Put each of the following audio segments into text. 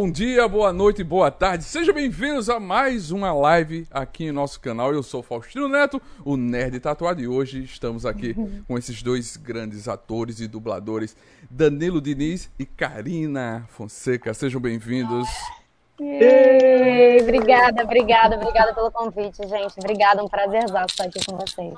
Bom dia, boa noite, boa tarde. Sejam bem-vindos a mais uma live aqui em nosso canal. Eu sou Faustino Neto, o Nerd Tatuado, e hoje estamos aqui com esses dois grandes atores e dubladores, Danilo Diniz e Karina Fonseca. Sejam bem-vindos. Obrigada, obrigada, obrigada pelo convite, gente. Obrigada, um prazer estar aqui com vocês.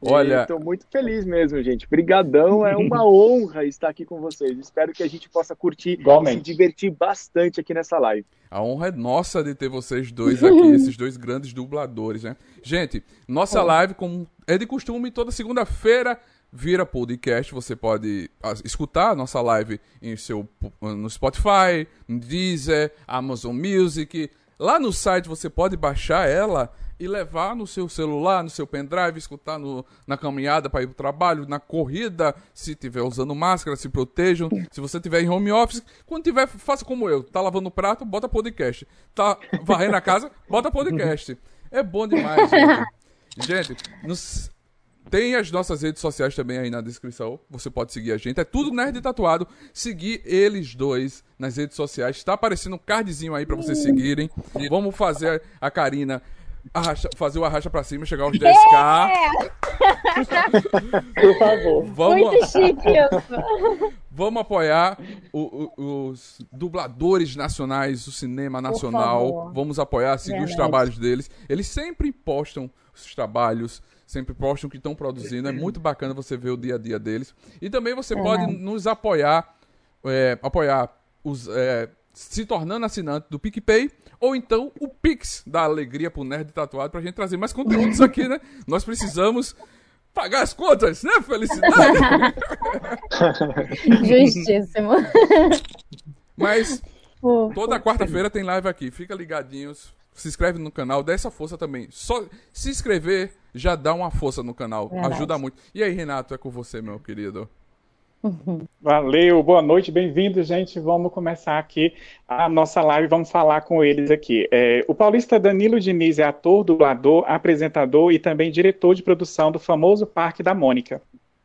Olha, estou muito feliz mesmo, gente. Brigadão, é uma honra estar aqui com vocês. Espero que a gente possa curtir Igualmente. e se divertir bastante aqui nessa live. A honra é nossa de ter vocês dois aqui, esses dois grandes dubladores, né? Gente, nossa live, como é de costume, toda segunda-feira vira podcast. Você pode ah, escutar a nossa live em seu, no Spotify, no Deezer, Amazon Music. Lá no site você pode baixar ela e levar no seu celular, no seu pendrive, escutar no, na caminhada para ir para o trabalho, na corrida, se estiver usando máscara, se protejam. Se você estiver em home office, quando tiver, faça como eu. Tá lavando o prato, bota podcast. Tá varrendo a casa, bota podcast. É bom demais, gente. Gente, nos, tem as nossas redes sociais também aí na descrição. Você pode seguir a gente. É tudo Nerd Tatuado. Seguir eles dois nas redes sociais. Está aparecendo um cardzinho aí para vocês seguirem. Vamos fazer a Karina arracha, fazer o arracha pra cima, chegar aos 10k. Por favor. Vamos, Muito chique isso. Vamos apoiar o, o, os dubladores nacionais, o cinema nacional. Vamos apoiar, seguir Realmente. os trabalhos deles. Eles sempre postam os trabalhos, sempre postam o que estão produzindo. É muito bacana você ver o dia a dia deles. E também você é. pode nos apoiar, é, apoiar os, é, se tornando assinante do PicPay ou então o Pix da alegria pro Nerd Tatuado pra gente trazer mais conteúdos aqui, né? Nós precisamos pagar as contas, né? Felicidade! Justíssimo. Mas toda quarta-feira tem live aqui. Fica ligadinhos. Se inscreve no canal, dá essa força também. Só se inscrever já dá uma força no canal. Verdade. Ajuda muito. E aí, Renato, é com você, meu querido. Valeu, boa noite, bem-vindos, gente. Vamos começar aqui a nossa live, vamos falar com eles aqui. É, o paulista Danilo Diniz é ator, dublador, apresentador e também diretor de produção do famoso Parque da Mônica.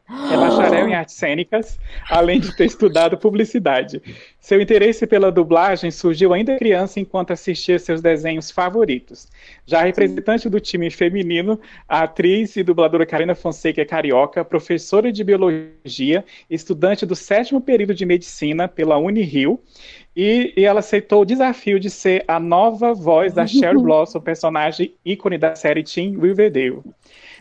É bacharel em artes cênicas, além de ter estudado publicidade. Seu interesse pela dublagem surgiu ainda criança enquanto assistia seus desenhos favoritos. Já representante do time feminino, a atriz e dubladora Karina Fonseca é carioca, professora de biologia, estudante do sétimo período de medicina pela Unirio, e, e, ela aceitou o desafio de ser a nova voz da Cheryl Blossom, personagem ícone da série Teen Riverdale.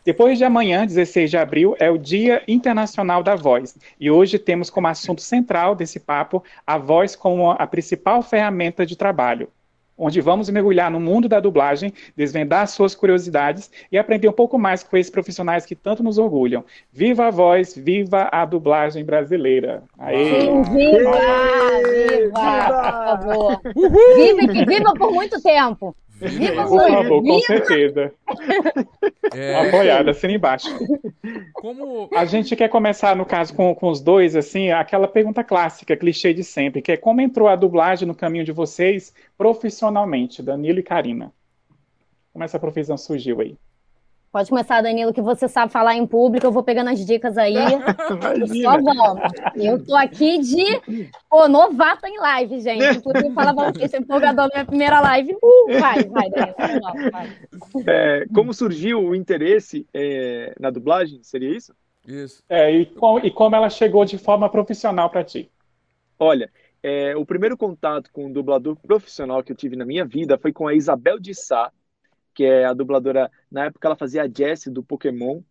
Depois de amanhã, 16 de abril, é o Dia Internacional da Voz. E hoje temos como assunto central desse papo a voz como a principal ferramenta de trabalho onde vamos mergulhar no mundo da dublagem, desvendar suas curiosidades e aprender um pouco mais com esses profissionais que tanto nos orgulham. Viva a voz, viva a dublagem brasileira. Aê. Sim, viva! Viva! Por favor. Viva e que viva por muito tempo. Viva Por favor, com certeza. É... Apoiada, assina embaixo. Como... A gente quer começar, no caso, com, com os dois, assim, aquela pergunta clássica, clichê de sempre, que é como entrou a dublagem no caminho de vocês profissionalmente, Danilo e Karina? Como essa profissão surgiu aí? Pode começar, Danilo, que você sabe falar em público, eu vou pegando as dicas aí. Só vamos. Eu tô aqui de pô, novata em live, gente. Inclusive, falar pra vocês, empolgador na minha primeira live. Uh, vai, vai, Danilo. vai. É, como surgiu o interesse é, na dublagem? Seria isso? Isso. É, e, com, e como ela chegou de forma profissional para ti? Olha, é, o primeiro contato com um dublador profissional que eu tive na minha vida foi com a Isabel de Sá, que é a dubladora. Na época ela fazia a Jessie do Pokémon.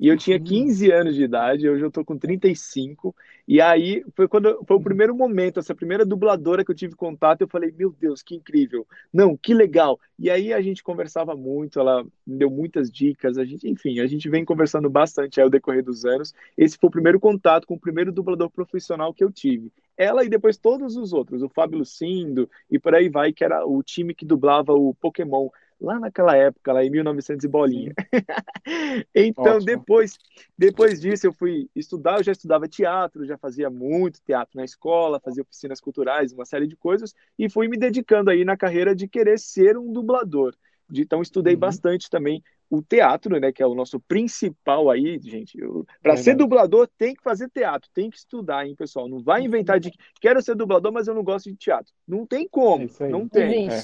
E eu tinha 15 uhum. anos de idade, hoje eu tô com 35. E aí foi quando foi o primeiro momento, essa primeira dubladora que eu tive contato, eu falei, meu Deus, que incrível. Não, que legal. E aí a gente conversava muito, ela me deu muitas dicas, a gente, enfim, a gente vem conversando bastante ao decorrer dos anos. Esse foi o primeiro contato com o primeiro dublador profissional que eu tive. Ela e depois todos os outros, o Fábio Lucindo e por aí vai, que era o time que dublava o Pokémon lá naquela época, lá em 1900 e bolinha. então, depois, depois disso, eu fui estudar, eu já estudava teatro, já fazia muito teatro na escola, fazia oficinas culturais, uma série de coisas, e fui me dedicando aí na carreira de querer ser um dublador. Então, estudei uhum. bastante também o teatro, né, que é o nosso principal aí, gente. Para ser dublador tem que fazer teatro, tem que estudar, hein, pessoal. Não vai inventar de quero ser dublador, mas eu não gosto de teatro. Não tem como, não tem. É.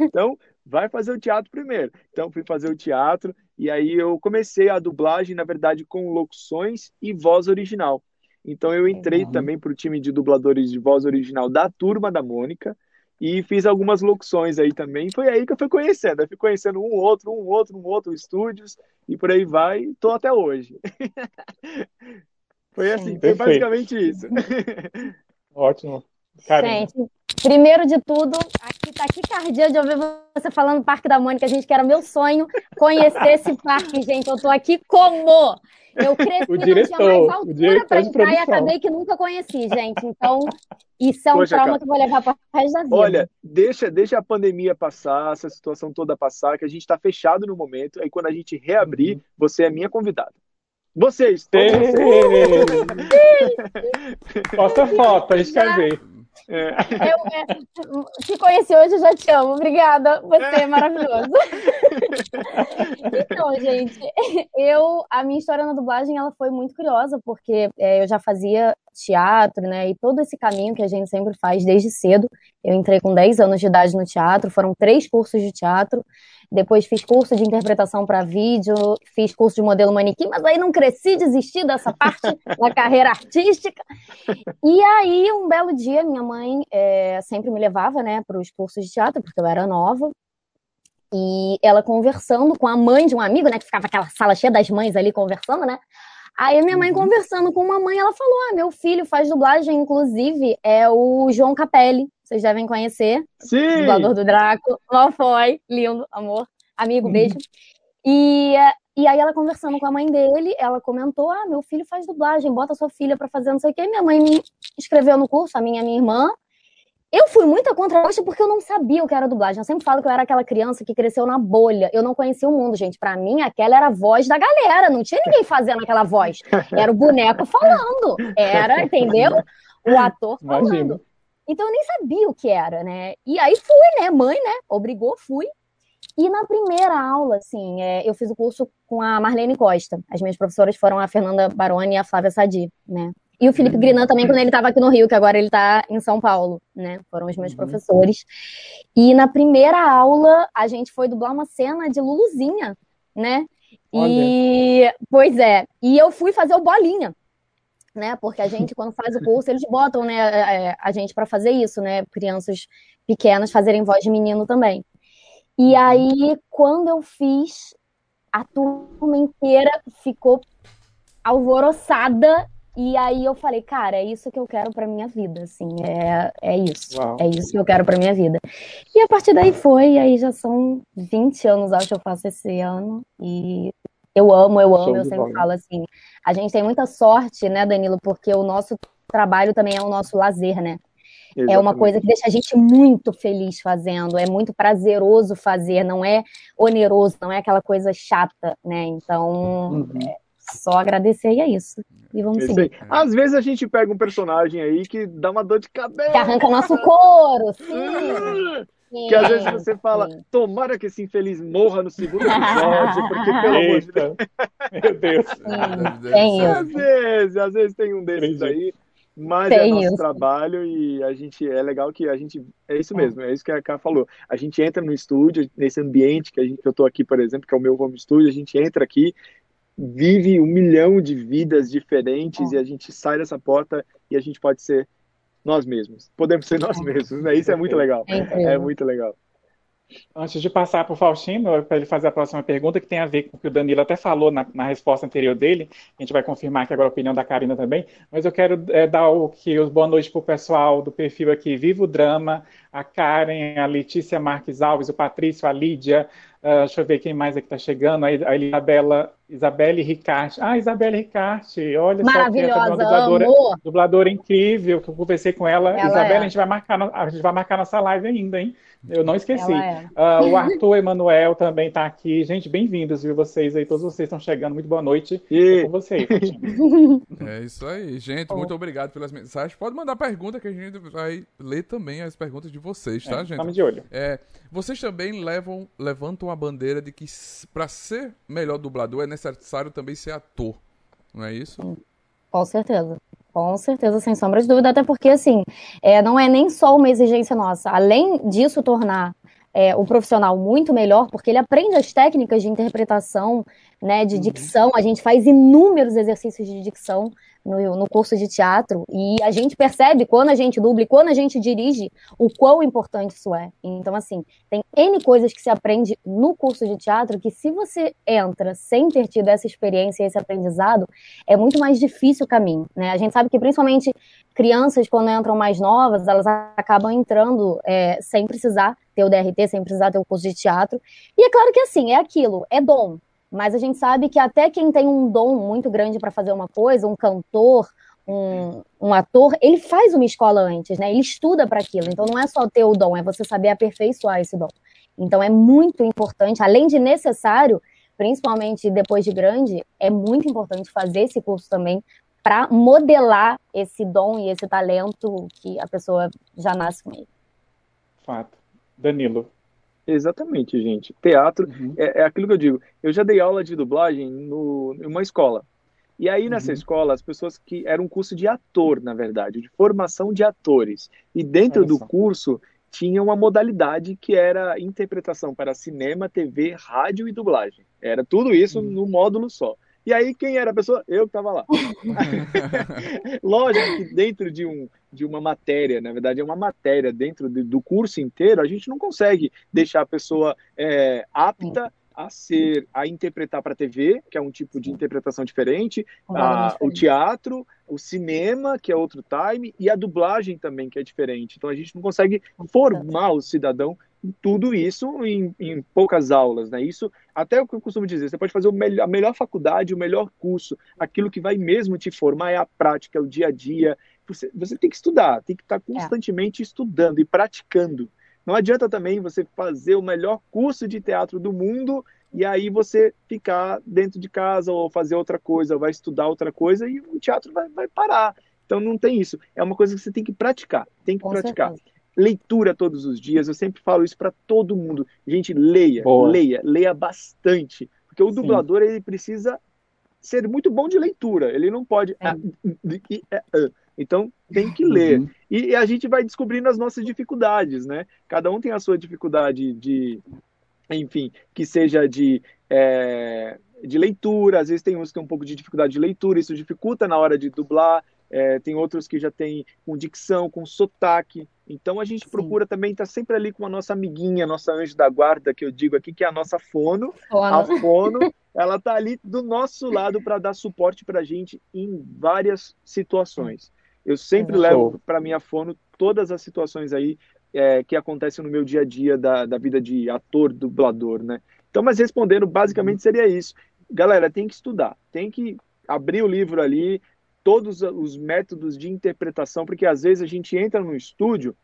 Então, vai fazer o teatro primeiro. Então, fui fazer o teatro e aí eu comecei a dublagem, na verdade, com locuções e voz original. Então, eu entrei uhum. também para o time de dubladores de voz original da Turma da Mônica e fiz algumas locuções aí também. Foi aí que eu fui conhecendo. Eu fui conhecendo um outro, um outro, um outro, estúdios, e por aí vai, estou até hoje. foi assim, foi basicamente isso. Ótimo. Gente, primeiro de tudo, aqui tá aqui cardia de ouvir você falando Parque da Mônica, gente, que era meu sonho conhecer esse parque, gente. Eu tô aqui como? Eu cresci, o diretor, não tinha mais altura para entrar e acabei que nunca conheci, gente. Então, isso é um Poxa, trauma cara. que eu vou levar para o resto da vida. Olha, deixa, deixa a pandemia passar, essa situação toda passar, que a gente está fechado no momento. Aí quando a gente reabrir, uhum. você é minha convidada. Vocês, todos vocês. Posta foto, a gente quer ver. É. Eu, é, te conheci hoje, eu já te amo. Obrigada, você é maravilhoso. então, gente, eu a minha história na dublagem ela foi muito curiosa porque é, eu já fazia teatro, né? E todo esse caminho que a gente sempre faz desde cedo. Eu entrei com 10 anos de idade no teatro, foram três cursos de teatro. Depois fiz curso de interpretação para vídeo, fiz curso de modelo manequim, mas aí não cresci, desisti dessa parte da carreira artística. E aí, um belo dia, minha mãe é, sempre me levava né, para os cursos de teatro, porque eu era nova. E ela conversando com a mãe de um amigo, né? Que ficava aquela sala cheia das mães ali conversando, né? Aí minha mãe uhum. conversando com uma mãe, ela falou: Ah, meu filho faz dublagem, inclusive, é o João Capelli. Vocês devem conhecer. Sim! Dublador do Draco. Foi. Lindo, amor. Amigo, beijo. E, e aí ela conversando com a mãe dele, ela comentou: Ah, meu filho faz dublagem, bota sua filha pra fazer não sei o quê. Minha mãe me inscreveu no curso, a minha, a minha irmã. Eu fui muito a contragosto porque eu não sabia o que era dublagem. Eu sempre falo que eu era aquela criança que cresceu na bolha. Eu não conhecia o mundo, gente. Para mim, aquela era a voz da galera. Não tinha ninguém fazendo aquela voz. Era o boneco falando. Era, entendeu? O ator falando. Imagina. Então eu nem sabia o que era, né? E aí fui, né? Mãe, né? Obrigou, fui. E na primeira aula, assim, é, eu fiz o curso com a Marlene Costa. As minhas professoras foram a Fernanda Baroni e a Flávia Sadi, né? E o Felipe uhum. Grinan também, quando ele estava aqui no Rio, que agora ele está em São Paulo, né? Foram os meus uhum. professores. E na primeira aula, a gente foi dublar uma cena de Luluzinha, né? E, Olha. pois é, e eu fui fazer o Bolinha, né? Porque a gente, quando faz o curso, eles botam, né, a gente para fazer isso, né? Crianças pequenas fazerem voz de menino também. E uhum. aí, quando eu fiz, a turma inteira ficou alvoroçada e aí eu falei, cara, é isso que eu quero para minha vida, assim, é, é isso. Uau. É isso que eu quero para minha vida. E a partir daí foi, e aí já são 20 anos, acho que eu faço esse ano. E eu amo, eu amo, eu sempre bom. falo assim. A gente tem muita sorte, né, Danilo, porque o nosso trabalho também é o nosso lazer, né? Exatamente. É uma coisa que deixa a gente muito feliz fazendo, é muito prazeroso fazer, não é oneroso, não é aquela coisa chata, né? Então, uhum. é, só agradecer e é isso. E vamos Esse seguir. Aí. Às vezes a gente pega um personagem aí que dá uma dor de cabeça. Que arranca nosso couro, sim. Sim, que às vezes você fala, sim. tomara que esse infeliz morra no segundo episódio, porque pelo amor de Deus. Meu Deus. Sim, tem às isso. vezes, às vezes tem um desses aí, mas tem é nosso isso. trabalho e a gente é legal que a gente é isso mesmo, é isso que a Ká falou. A gente entra no estúdio, nesse ambiente que a gente que eu tô aqui, por exemplo, que é o meu home studio, a gente entra aqui vive um milhão de vidas diferentes oh. e a gente sai dessa porta e a gente pode ser nós mesmos. Podemos ser nós mesmos, né? Isso é muito legal. É, é muito legal. Antes de passar para o Faustino, para ele fazer a próxima pergunta, que tem a ver com o que o Danilo até falou na, na, resposta anterior dele, a gente vai confirmar aqui agora a opinião da Karina também, mas eu quero é, dar o que os boa noite para o pessoal do perfil aqui, Vivo Drama, a Karen, a Letícia Marques Alves, o Patrício, a Lídia, uh, deixa eu ver quem mais aqui está chegando, a Isabela Isabelle Ricarte. Ah, Isabelle Ricarte, olha só que é uma dubladora, dubladora incrível, que eu conversei com ela. ela Isabelle, é. a, gente vai marcar, a gente vai marcar nossa live ainda, hein? Eu não esqueci. É. Uh, o Arthur Emanuel também está aqui. Gente, bem-vindos, viu? Vocês aí, todos vocês estão chegando. Muito boa noite. E... É com vocês. é isso aí, gente. Muito obrigado pelas mensagens. Pode mandar pergunta que a gente vai ler também as perguntas de de vocês, tá, é, gente? Estamos de olho. É, vocês também levam, levantam a bandeira de que para ser melhor dublador é necessário também ser ator, não é isso? Com certeza. Com certeza, sem sombra de dúvida, até porque, assim, é, não é nem só uma exigência nossa. Além disso tornar é, o profissional muito melhor, porque ele aprende as técnicas de interpretação, né, de uhum. dicção, a gente faz inúmeros exercícios de dicção no, no curso de teatro, e a gente percebe quando a gente dubla e quando a gente dirige o quão importante isso é. Então, assim, tem N coisas que se aprende no curso de teatro que se você entra sem ter tido essa experiência e esse aprendizado, é muito mais difícil o caminho, né? A gente sabe que principalmente crianças, quando entram mais novas, elas acabam entrando é, sem precisar ter o DRT, sem precisar ter o curso de teatro. E é claro que assim, é aquilo, é dom. Mas a gente sabe que até quem tem um dom muito grande para fazer uma coisa, um cantor, um, um, ator, ele faz uma escola antes, né? Ele estuda para aquilo. Então não é só ter o dom, é você saber aperfeiçoar esse dom. Então é muito importante, além de necessário, principalmente depois de grande, é muito importante fazer esse curso também para modelar esse dom e esse talento que a pessoa já nasce com ele. Fato. Danilo, Exatamente, gente. Teatro uhum. é, é, aquilo que eu digo. Eu já dei aula de dublagem no, em uma escola. E aí, nessa uhum. escola, as pessoas que. Era um curso de ator, na verdade, de formação de atores. E dentro do curso tinha uma modalidade que era interpretação para cinema, TV, rádio e dublagem. Era tudo isso uhum. no módulo só. E aí, quem era a pessoa? Eu que estava lá. Lógico que dentro de, um, de uma matéria, na verdade é uma matéria dentro de, do curso inteiro, a gente não consegue deixar a pessoa é, apta a ser, a interpretar para a TV, que é um tipo de interpretação diferente, a, o teatro, o cinema, que é outro time, e a dublagem também, que é diferente. Então a gente não consegue formar o cidadão tudo isso em, em, poucas aulas, né? Isso até o que eu costumo dizer, você pode fazer melhor, a melhor faculdade, o melhor curso, aquilo que vai mesmo te formar é a prática, é o dia a dia. Você, você tem que estudar, tem que estar constantemente é. estudando e praticando. Não adianta também você fazer o melhor curso de teatro do mundo e aí você ficar dentro de casa ou fazer outra coisa, ou vai estudar outra coisa e o teatro vai, vai parar. Então não tem isso. É uma coisa que você tem que praticar, tem que Com praticar. Certeza leitura todos os dias. Eu sempre falo isso para todo mundo. Gente, leia, Boa. leia, leia bastante, porque o Sim. dublador ele precisa ser muito bom de leitura. Ele não pode. É. Então tem que ler. Uhum. E, a gente vai descobrindo as nossas dificuldades, né? Cada um tem a sua dificuldade de, enfim, que seja de é, de leitura. Às vezes tem uns que têm um pouco de dificuldade de leitura. Isso dificulta na hora de dublar. É, tem outros que já têm com dicção, com sotaque. Então a gente Sim. procura também estar tá sempre ali com a nossa amiguinha, nossa anjo da guarda, que eu digo aqui, que é a nossa fono. fono. A fono, ela está ali do nosso lado para dar suporte para a gente em várias situações. Eu sempre é. levo para minha fono todas as situações aí é, que acontecem no meu dia a dia da, da vida de ator, dublador, né? Então, mas respondendo, basicamente uhum. seria isso. Galera, tem que estudar, tem que abrir o livro ali, todos os métodos de interpretação, porque às vezes a gente entra no estúdio,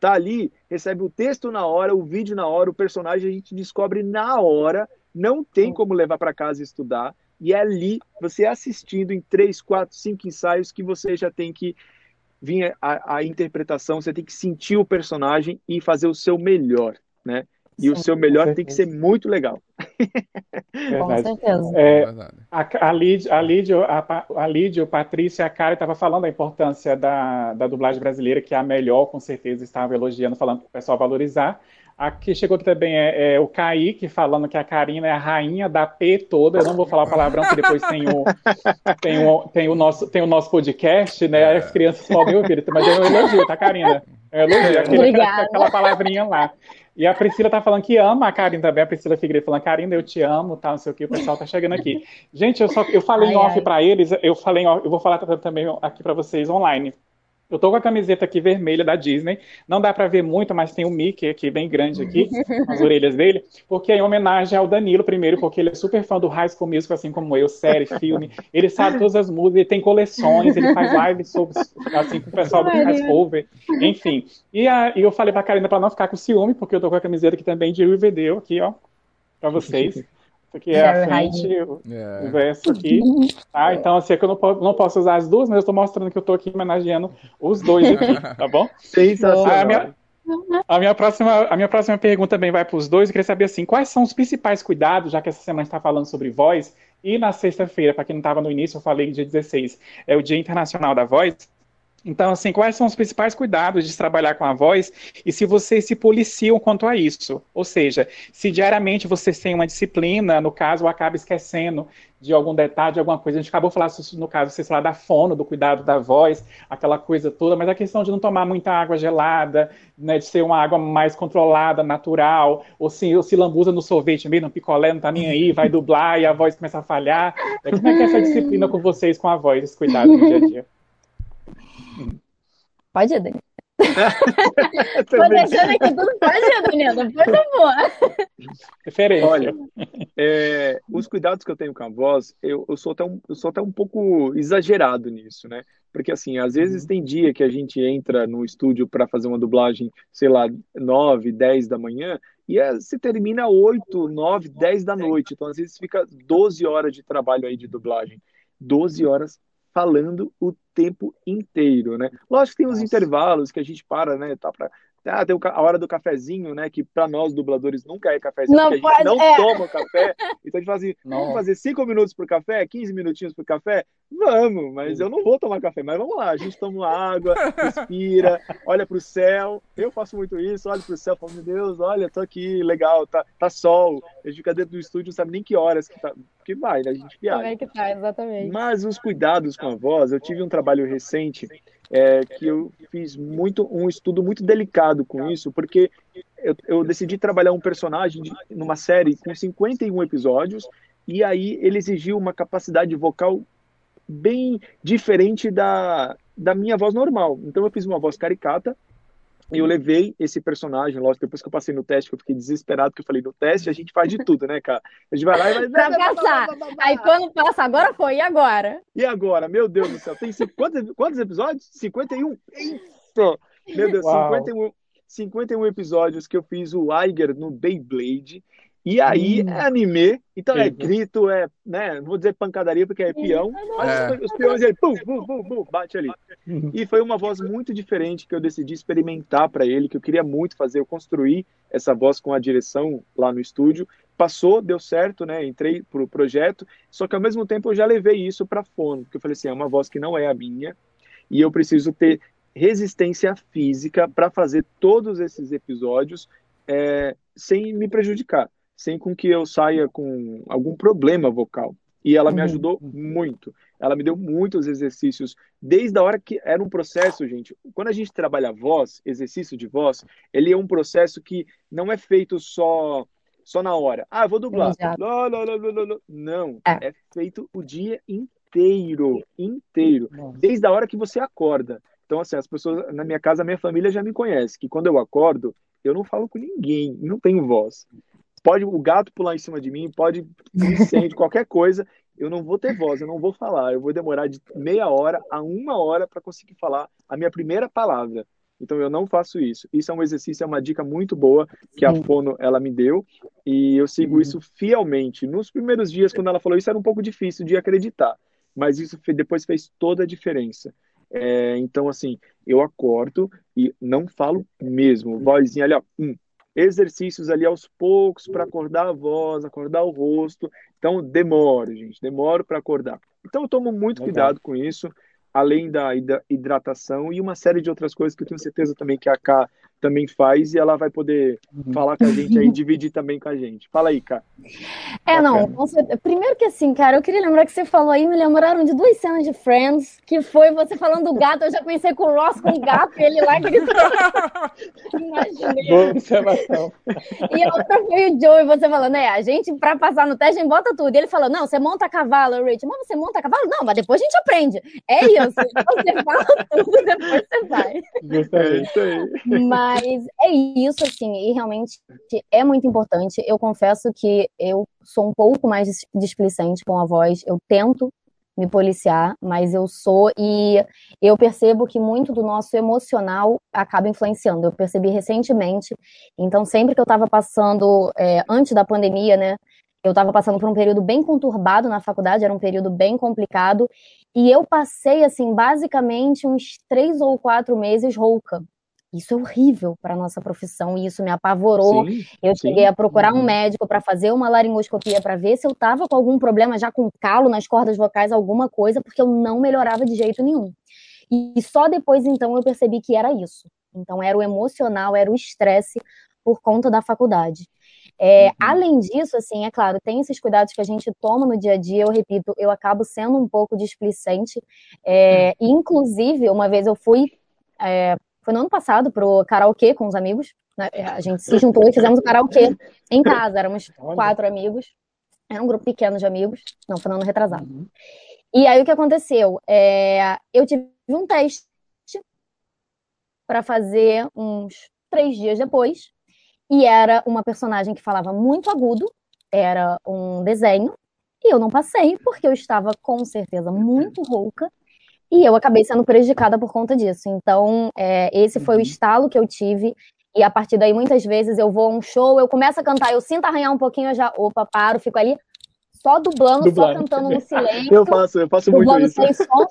tá ali, recebe o texto na hora, o vídeo na hora, o personagem a gente descobre na hora, não tem como levar para casa e estudar, e é ali, você assistindo em três, quatro, cinco ensaios, que você já tem que vir a, a interpretação, você tem que sentir o personagem e fazer o seu melhor, né? E Sim, o seu melhor tem que ser muito legal. Verdade. Com certeza. É, a, a, Lídio, a, Lídio, a, a Lídio, Patrícia e a Karen estavam falando da importância da, da dublagem brasileira, que é a melhor, com certeza, estavam elogiando, falando para o pessoal valorizar. Aqui chegou também é, é, o Kaique falando que a Karina é a rainha da P toda. Eu não vou falar palavrão, porque depois tem o, tem o, tem o, nosso, tem o nosso podcast, né? As crianças podem ouvir, mas é um elogio, tá, Karina? É um elogio, aquele, aquela palavrinha lá. E a Priscila tá falando que ama a Karina também, a Priscila Figueiredo falando, Karina, eu te amo, tá, não sei o que, o pessoal tá chegando aqui. Gente, eu só eu falei ai, em off para eles, eu falei eu vou falar também aqui para vocês online. Eu tô com a camiseta aqui vermelha da Disney. Não dá para ver muito, mas tem o Mickey aqui bem grande aqui, as orelhas dele, porque é em homenagem ao Danilo primeiro, porque ele é super fã do High School Musical, assim como eu, série, filme. Ele sabe todas as músicas, ele tem coleções, ele faz lives sobre assim com o pessoal do High Cover, enfim. E, a, e eu falei pra Karina para não ficar com ciúme, porque eu tô com a camiseta aqui também de Riverdale aqui, ó, para vocês. Isso aqui é a frente, o yeah. verso aqui. Tá? Então, assim, é que eu não, não posso usar as duas, mas eu estou mostrando que eu estou aqui homenageando os dois aqui, tá bom? Sensacional. A minha, A minha, próxima, a minha próxima pergunta também vai para os dois. Eu queria saber assim, quais são os principais cuidados, já que essa semana está falando sobre voz, e na sexta-feira, para quem não estava no início, eu falei dia 16, é o Dia Internacional da Voz. Então, assim, quais são os principais cuidados de trabalhar com a voz e se vocês se policiam quanto a isso? Ou seja, se diariamente vocês têm uma disciplina, no caso, acaba esquecendo de algum detalhe, de alguma coisa. A gente acabou falando, no caso, vocês falaram da fono, do cuidado da voz, aquela coisa toda, mas a questão de não tomar muita água gelada, né, de ser uma água mais controlada, natural, ou se, ou se lambuza no sorvete mesmo, no picolé, não tá nem aí, vai dublar e a voz começa a falhar. Como é que é essa disciplina com vocês, com a voz, esse cuidado no dia a dia? Pode ir, Dani. Tô deixando aqui tudo pode ir, Danilo, por favor. Referência. Olha, é, os cuidados que eu tenho com a voz, eu, eu, sou até um, eu sou até um pouco exagerado nisso, né? Porque, assim, às vezes uhum. tem dia que a gente entra no estúdio para fazer uma dublagem, sei lá, 9, 10 da manhã, e é, se termina 8, 9, 10 da noite. Então, às vezes, fica 12 horas de trabalho aí de dublagem. 12 horas falando o tempo inteiro, né? Lógico que tem os intervalos que a gente para, né? Tá pra, ah, tem a hora do cafezinho, né? Que para nós dubladores nunca é cafezinho, não porque a gente não é. toma café. Então a gente fala assim, vamos fazer cinco minutos por café, 15 minutinhos por café? Vamos, mas eu não vou tomar café, mas vamos lá, a gente toma água, respira, olha para o céu. Eu faço muito isso, olho para o céu, falo, meu Deus, olha, tô aqui, legal, tá, tá sol. A gente fica dentro do estúdio, não sabe nem que horas que, tá, que vai, né? A gente viaja. Como é que tá, exatamente. Mas os cuidados com a voz, eu tive um trabalho recente é, que eu fiz muito um estudo muito delicado com isso, porque eu, eu decidi trabalhar um personagem de, numa série com 51 episódios, e aí ele exigiu uma capacidade vocal bem diferente da, da minha voz normal. Então eu fiz uma voz caricata, eu levei esse personagem, lógico, depois que eu passei no teste, que eu fiquei desesperado, porque eu falei, no teste a gente faz de tudo, né, cara? A gente vai lá e vai... pra passar. Aí quando passa, agora foi, e agora? E agora? Meu Deus do céu, tem quantos, quantos episódios? 51? Eita! Meu Deus, 51, 51 episódios que eu fiz o Iger no Beyblade, e aí hum. é anime, então é grito, é, né, não vou dizer pancadaria porque é peão, mas é. os peões ele pum, pum, pum, pum, bate ali. Uhum. E foi uma voz muito diferente que eu decidi experimentar para ele, que eu queria muito fazer, eu construí essa voz com a direção lá no estúdio. Passou, deu certo, né? Entrei pro projeto, só que ao mesmo tempo eu já levei isso para fono, porque eu falei assim, é uma voz que não é a minha e eu preciso ter resistência física para fazer todos esses episódios é, sem me prejudicar sem com que eu saia com algum problema vocal. E ela me uhum. ajudou muito. Ela me deu muitos exercícios, desde a hora que era um processo, gente. Quando a gente trabalha voz, exercício de voz, ele é um processo que não é feito só só na hora. Ah, vou dublar. Lá, lá, lá, não, é. é. feito o dia inteiro, inteiro, desde a hora que você acorda. Então, assim, as pessoas na minha casa, a minha família já me conhece, que quando eu acordo, eu não falo com ninguém, não tenho voz pode o gato pular em cima de mim, pode incêndio, qualquer coisa, eu não vou ter voz, eu não vou falar. Eu vou demorar de meia hora a uma hora para conseguir falar a minha primeira palavra. Então eu não faço isso. Isso é um exercício, é uma dica muito boa que a Fono ela me deu e eu sigo isso fielmente. Nos primeiros dias quando ela falou isso era um pouco difícil de acreditar, mas isso depois fez toda a diferença. É, então assim, eu acordo e não falo mesmo, vozinha ali, ó, hum, exercícios ali aos poucos para acordar a voz, acordar o rosto. Então, demoro, gente, demoro para acordar. Então, eu tomo muito cuidado com isso, além da hidratação e uma série de outras coisas que eu tenho certeza também que a K também faz e ela vai poder uhum. falar com a gente aí, dividir também com a gente. Fala aí, cara. É, não, você... primeiro que assim, cara, eu queria lembrar que você falou aí, me lembraram de duas cenas de Friends, que foi você falando do gato, eu já pensei com o Ross com o gato, ele lá gritando. Imaginei. Boa observação. E a outra foi o Joe e você falando, é, a gente, pra passar no teste, a gente bota tudo. E ele falou, não, você monta a cavalo, Rich. Mas você monta a cavalo? Não, mas depois a gente aprende. É isso, você fala tudo, depois você vai. É isso aí. Mas mas é isso, assim, e realmente é muito importante. Eu confesso que eu sou um pouco mais displicente com a voz, eu tento me policiar, mas eu sou e eu percebo que muito do nosso emocional acaba influenciando. Eu percebi recentemente, então sempre que eu estava passando, é, antes da pandemia, né, eu estava passando por um período bem conturbado na faculdade, era um período bem complicado, e eu passei, assim, basicamente uns três ou quatro meses rouca isso é horrível para nossa profissão e isso me apavorou. Sim, eu sim. cheguei a procurar um uhum. médico para fazer uma laringoscopia para ver se eu estava com algum problema já com calo nas cordas vocais, alguma coisa, porque eu não melhorava de jeito nenhum. E só depois então eu percebi que era isso. Então era o emocional, era o estresse por conta da faculdade. É, uhum. Além disso, assim, é claro, tem esses cuidados que a gente toma no dia a dia. Eu repito, eu acabo sendo um pouco displicente. É, uhum. Inclusive, uma vez eu fui é, foi no ano passado pro karaokê com os amigos. Né? A gente se juntou e fizemos o karaokê em casa. Éramos quatro amigos. Era um grupo pequeno de amigos. Não, foi no ano retrasado. Uhum. E aí o que aconteceu? É, eu tive um teste para fazer uns três dias depois. E era uma personagem que falava muito agudo. Era um desenho. E eu não passei, porque eu estava com certeza muito rouca e eu acabei sendo prejudicada por conta disso. Então, é, esse foi o uhum. estalo que eu tive. E a partir daí, muitas vezes eu vou a um show, eu começo a cantar, eu sinto arranhar um pouquinho, eu já, opa, paro, fico ali só dublando, dublando. só cantando no silêncio. Eu faço, eu faço muito isso. Sem som,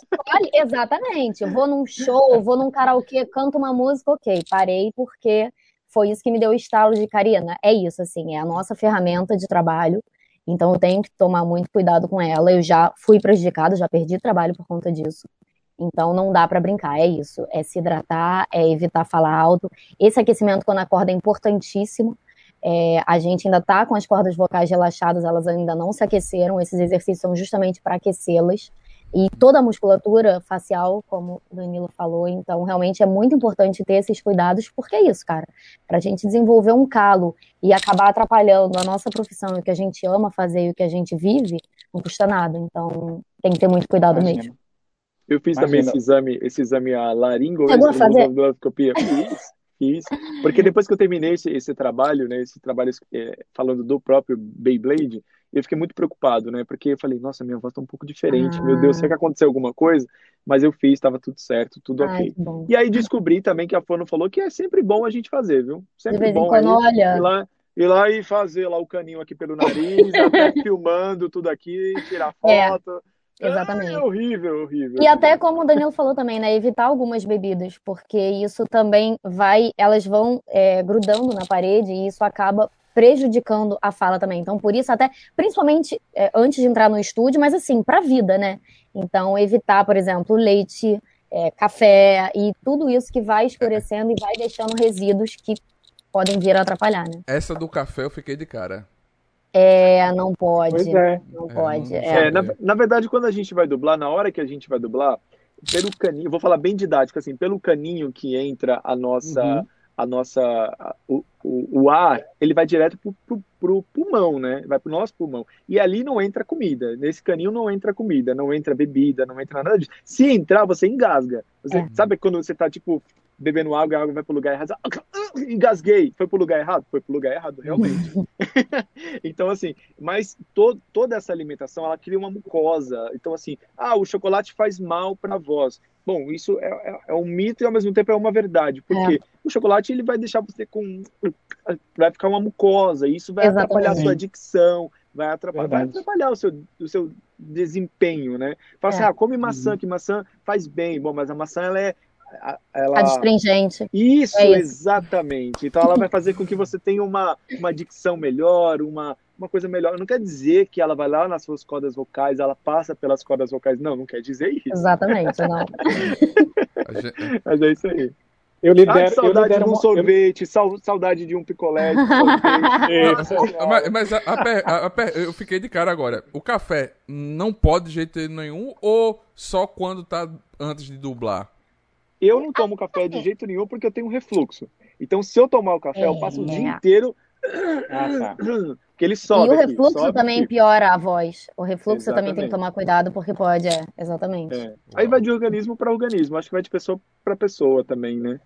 exatamente. Eu vou num show, eu vou num karaokê, canto uma música, ok, parei porque foi isso que me deu o estalo de Karina. É isso, assim, é a nossa ferramenta de trabalho. Então eu tenho que tomar muito cuidado com ela. Eu já fui prejudicada, já perdi trabalho por conta disso. Então não dá para brincar, é isso. É se hidratar, é evitar falar alto. Esse aquecimento quando acorda é importantíssimo. É, a gente ainda está com as cordas vocais relaxadas, elas ainda não se aqueceram. Esses exercícios são justamente para aquecê-las. E toda a musculatura facial, como o Danilo falou, então realmente é muito importante ter esses cuidados, porque é isso, cara. Para a gente desenvolver um calo e acabar atrapalhando a nossa profissão, o que a gente ama fazer e o que a gente vive, não custa nada. Então tem que ter muito cuidado mesmo. Eu fiz Imagina. também esse exame, esse exame a laringo, Chegou fazer? Fiz, fiz. Porque depois que eu terminei esse, esse trabalho, né, esse trabalho é, falando do próprio Beyblade, eu fiquei muito preocupado, né? Porque eu falei, nossa, minha voz tá um pouco diferente. Ah. Meu Deus, será que aconteceu alguma coisa? Mas eu fiz, estava tudo certo, tudo Ai, ok. E aí descobri também que a Fono falou que é sempre bom a gente fazer, viu? Sempre bom quando, aí, olha... ir lá, ir lá e fazer lá o caninho aqui pelo nariz, até filmando tudo aqui, tirar é. foto. É. Exatamente. É horrível, horrível. E até como o Danilo falou também, né? Evitar algumas bebidas, porque isso também vai, elas vão é, grudando na parede e isso acaba prejudicando a fala também. Então, por isso, até, principalmente é, antes de entrar no estúdio, mas assim, para a vida, né? Então, evitar, por exemplo, leite, é, café e tudo isso que vai escurecendo e vai deixando resíduos que podem vir a atrapalhar, né? Essa do café eu fiquei de cara. É, não pode. É. Não é, pode. É, é. Na, na, verdade, quando a gente vai dublar, na hora que a gente vai dublar, pelo caninho, vou falar bem didático, assim, pelo caninho que entra a nossa. Uhum. A nossa, o, o, o, ar, ele vai direto pro, pro, pro pulmão, né? Vai pro nosso pulmão. E ali não entra comida. Nesse caninho não entra comida, não entra bebida, não entra nada disso. Se entrar, você engasga. Você, é. Sabe quando você tá, tipo, bebendo água e a água vai pro lugar errado. Engasguei. Foi pro lugar errado? Foi pro lugar errado, realmente. então, assim, mas to, toda essa alimentação, ela cria uma mucosa. Então, assim, ah, o chocolate faz mal pra voz. Bom, isso é, é, é um mito e ao mesmo tempo é uma verdade. Porque é. o chocolate, ele vai deixar você com... Vai ficar uma mucosa. E isso vai Exatamente. atrapalhar a sua dicção. Vai atrapalhar, vai atrapalhar o seu, o seu desempenho, né? Fala assim, é. ah, come maçã, uhum. que maçã faz bem. Bom, mas a maçã, ela é ela... Adstringente. Isso, é isso, exatamente. Então ela vai fazer com que você tenha uma, uma dicção melhor, uma, uma coisa melhor. Não quer dizer que ela vai lá nas suas cordas vocais, ela passa pelas cordas vocais. Não, não quer dizer isso. Exatamente, não. Mas é isso aí. Eu lidero, Ai, saudade eu de um sorvete, eu... saudade de um picolé. De mas, mas a, a, a, eu fiquei de cara agora. O café não pode de jeito nenhum ou só quando tá antes de dublar? Eu não tomo café de jeito nenhum porque eu tenho refluxo. Então, se eu tomar o café, eu passo o dia é. inteiro. Ah, tá. Que ele sobe. E o refluxo aqui, também aqui. piora a voz. O refluxo exatamente. também tem que tomar cuidado porque pode, é, exatamente. É. Aí vai de organismo para organismo. Acho que vai de pessoa para pessoa também, né?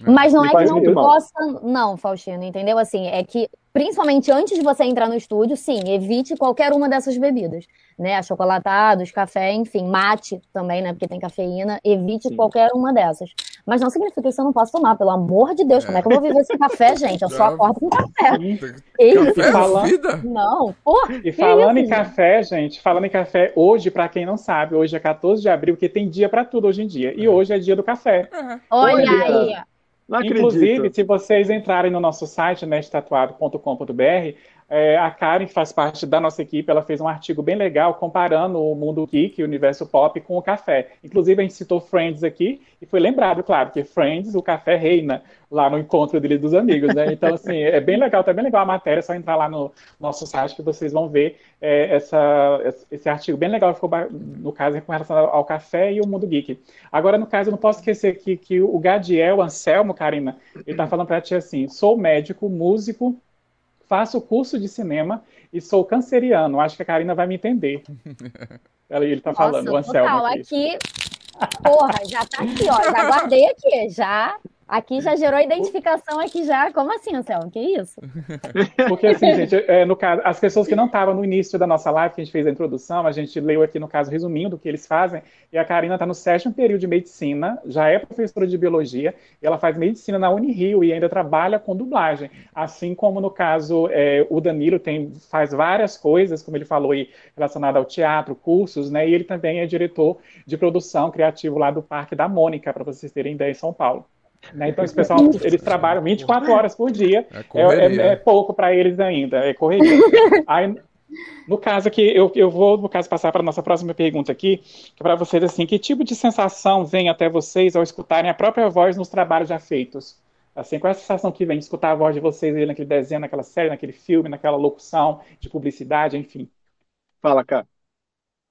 Mas não Me é que não possa, não, Faustino, entendeu? Assim, é que principalmente antes de você entrar no estúdio, sim, evite qualquer uma dessas bebidas, né? Achocolatados, café, enfim, mate também, né? Porque tem cafeína, evite sim. qualquer uma dessas. Mas não significa que você não possa tomar, pelo amor de Deus, como é que eu vou viver sem café, gente? Eu só acordo com café. Café é fala... vida? Não, porra. E falando isso, em café, gente, falando em café, hoje, para quem não sabe, hoje é 14 de abril, porque tem dia para tudo hoje em dia. E é. hoje é dia do café. Olha aí. Não Inclusive, se vocês entrarem no nosso site, nestatuado.com.br, é, a Karen, que faz parte da nossa equipe, ela fez um artigo bem legal comparando o mundo geek, o universo pop, com o café. Inclusive, a gente citou Friends aqui, e foi lembrado, claro, que Friends, o café reina lá no encontro dele dos amigos, né? Então, assim, é bem legal, tá bem legal a matéria, é só entrar lá no nosso site que vocês vão ver é, essa, esse artigo bem legal, ficou, no caso, com relação ao café e o mundo geek. Agora, no caso, eu não posso esquecer aqui que o Gadiel Anselmo, Karina, ele tá falando pra ti assim, sou médico, músico, faço curso de cinema e sou canceriano. Acho que a Karina vai me entender. Ele está falando, o Anselmo. Total, aqui. aqui. Porra, já tá aqui, ó. Já guardei aqui, já Aqui já gerou identificação aqui já. Como assim, Anselmo? Que isso? Porque assim, gente, é, no caso, as pessoas que não estavam no início da nossa live, que a gente fez a introdução, a gente leu aqui, no caso, resuminho do que eles fazem, e a Karina está no sétimo período de medicina, já é professora de biologia, e ela faz medicina na Unirio e ainda trabalha com dublagem. Assim como, no caso, é, o Danilo tem, faz várias coisas, como ele falou aí, relacionado ao teatro, cursos, né? E ele também é diretor de produção criativo lá do Parque da Mônica, para vocês terem ideia, em São Paulo. Né? Então, esse pessoal, eles trabalham 24 horas por dia. É, é, é, é pouco para eles ainda, é correria. Aí, no caso aqui, eu, eu vou, no caso, passar para a nossa próxima pergunta aqui, que é para vocês, assim, que tipo de sensação vem até vocês ao escutarem a própria voz nos trabalhos já feitos? Assim, qual é a sensação que vem de escutar a voz de vocês aí naquele desenho, naquela série, naquele filme, naquela locução de publicidade, enfim? Fala, cara.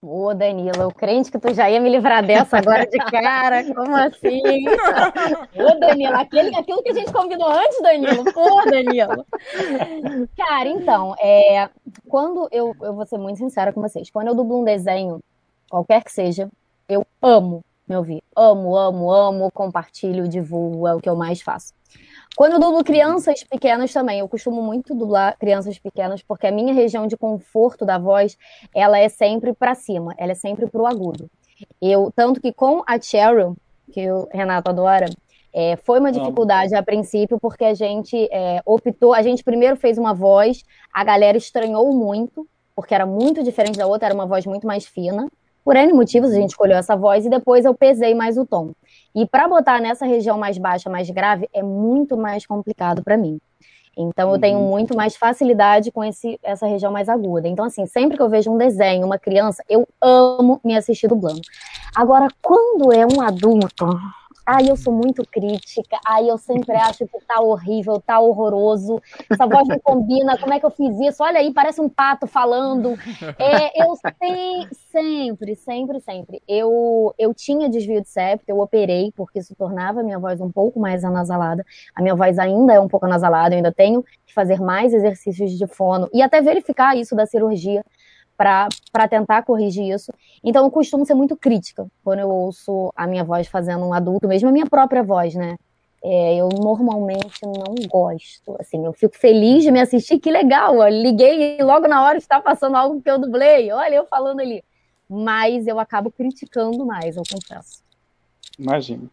Ô, Danilo, o crente que tu já ia me livrar dessa agora de cara, como assim? Ô, Danilo, aquele, aquilo que a gente combinou antes, Danilo, pô, Danilo. Cara, então, é, quando eu, eu vou ser muito sincera com vocês, quando eu dublo um desenho, qualquer que seja, eu amo me ouvir. Amo, amo, amo, compartilho, divulgo, é o que eu mais faço. Quando eu dublo crianças pequenas também, eu costumo muito dublar crianças pequenas, porque a minha região de conforto da voz, ela é sempre para cima, ela é sempre pro agudo. Eu, tanto que com a Cheryl, que o Renato adora, é, foi uma dificuldade a princípio, porque a gente é, optou, a gente primeiro fez uma voz, a galera estranhou muito, porque era muito diferente da outra, era uma voz muito mais fina. Por N motivos, a gente escolheu essa voz e depois eu pesei mais o tom. E para botar nessa região mais baixa, mais grave, é muito mais complicado para mim. Então, eu uhum. tenho muito mais facilidade com esse, essa região mais aguda. Então, assim, sempre que eu vejo um desenho, uma criança, eu amo me assistir dublando. Agora, quando é um adulto, Ai, eu sou muito crítica. Ai, eu sempre acho que tá horrível, tá horroroso. Essa voz não combina. Como é que eu fiz isso? Olha aí, parece um pato falando. É, eu sempre, sempre, sempre. Eu, eu tinha desvio de septo, eu operei, porque isso tornava a minha voz um pouco mais anasalada. A minha voz ainda é um pouco anasalada, eu ainda tenho que fazer mais exercícios de fono e até verificar isso da cirurgia para tentar corrigir isso. Então, eu costumo ser muito crítica quando eu ouço a minha voz fazendo um adulto, mesmo a minha própria voz, né? É, eu normalmente não gosto. Assim, eu fico feliz de me assistir, que legal. Eu liguei e logo na hora está passando algo que eu dublei. Olha, eu falando ali. Mas eu acabo criticando mais, eu confesso. Imagino.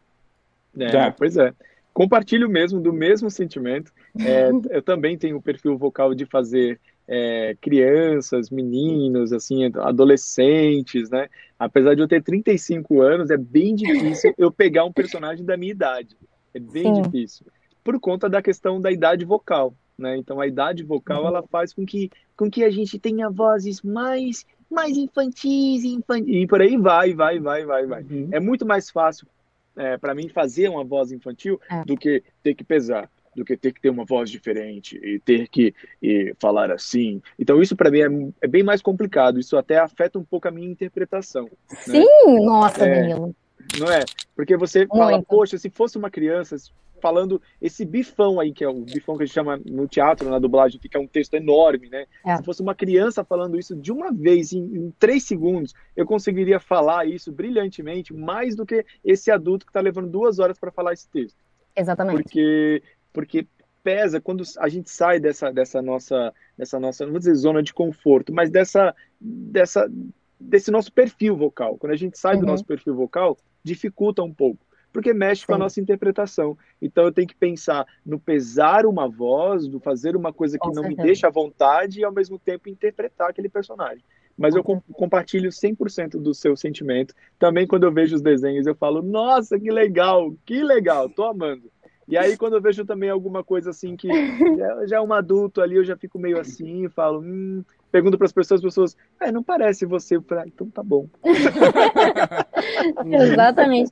É, pois é. Compartilho mesmo do mesmo sentimento. É, eu também tenho o perfil vocal de fazer é, crianças, meninos, assim, adolescentes, né? Apesar de eu ter 35 anos, é bem difícil eu pegar um personagem da minha idade. É bem Sim. difícil. Por conta da questão da idade vocal, né? Então a idade vocal uhum. ela faz com que, com que a gente tenha vozes mais mais infantis e, infantis, e por aí vai, vai, vai, vai, vai. Uhum. É muito mais fácil é, para mim fazer uma voz infantil é. do que ter que pesar do que ter que ter uma voz diferente e ter que e falar assim. Então isso para mim é, é, bem mais complicado. Isso até afeta um pouco a minha interpretação. Né? Sim, né? nossa, é, Danilo. Não é? Porque você Muito. fala, poxa, se fosse uma criança falando esse bifão aí, que é o bifão que a gente chama no teatro, na dublagem, que é um texto enorme, né? É. Se fosse uma criança falando isso de uma vez, em, em, três segundos, eu conseguiria falar isso brilhantemente, mais do que esse adulto que está levando duas horas para falar esse texto. Exatamente. Porque porque pesa quando a gente sai dessa, dessa nossa, dessa nossa, não vou dizer zona de conforto, mas dessa, dessa, desse nosso perfil vocal. Quando a gente sai uhum. do nosso perfil vocal, dificulta um pouco, porque mexe Sim. com a nossa interpretação. Então eu tenho que pensar no pesar uma voz, no fazer uma coisa que com não certeza. me deixa à vontade e ao mesmo tempo interpretar aquele personagem. Mas eu com, compartilho 100% do seu sentimento. Também quando eu vejo os desenhos, eu falo: "Nossa, que legal, que legal, tô amando". E aí, quando eu vejo também alguma coisa assim que já, já é um adulto ali, eu já fico meio assim, falo, hum, pergunto para as pessoas, as pessoas, é, não parece você. Eu falo, ah, então tá bom. Exatamente.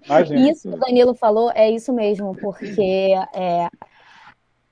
Isso que o Danilo falou é isso mesmo, porque é,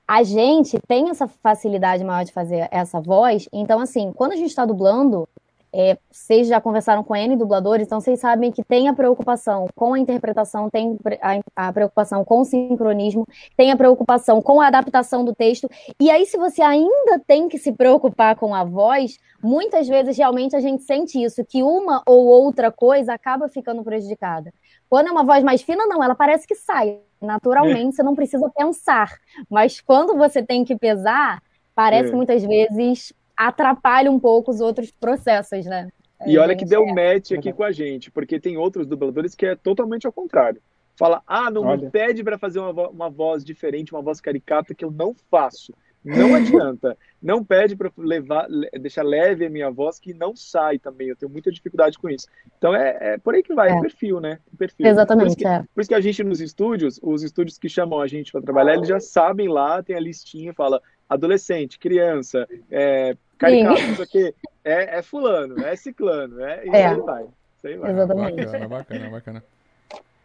a gente tem essa facilidade maior de fazer essa voz. Então, assim, quando a gente está dublando, é, vocês já conversaram com N dubladores, então vocês sabem que tem a preocupação com a interpretação, tem a, a, preocupação com o sincronismo, tem a preocupação com a adaptação do texto. E aí, se você ainda tem que se preocupar com a voz, muitas vezes realmente a gente sente isso, que uma ou outra coisa acaba ficando prejudicada. Quando é uma voz mais fina, não, ela parece que sai. Naturalmente, é. você não precisa pensar. Mas quando você tem que pesar, parece é. muitas vezes atrapalha um pouco os outros processos, né? E olha que deu é. match aqui com a gente, porque tem outros dubladores que é totalmente ao contrário. Fala, ah, não olha. me pede para fazer uma, uma voz diferente, uma voz caricata que eu não faço. Não adianta. Não pede para levar, deixar leve a minha voz que não sai também. Eu tenho muita dificuldade com isso. Então é, é por aí que vai, é. perfil, né? Perfil. Exatamente. Por isso, que, é. por isso que a gente nos estúdios, os estúdios que chamam a gente para trabalhar, eles já sabem lá, tem a listinha, fala adolescente, criança, é, caricato, isso aqui, é, é fulano, é ciclano, é, isso é. aí vai. Isso aí vai. Exatamente. Bacana, bacana, bacana.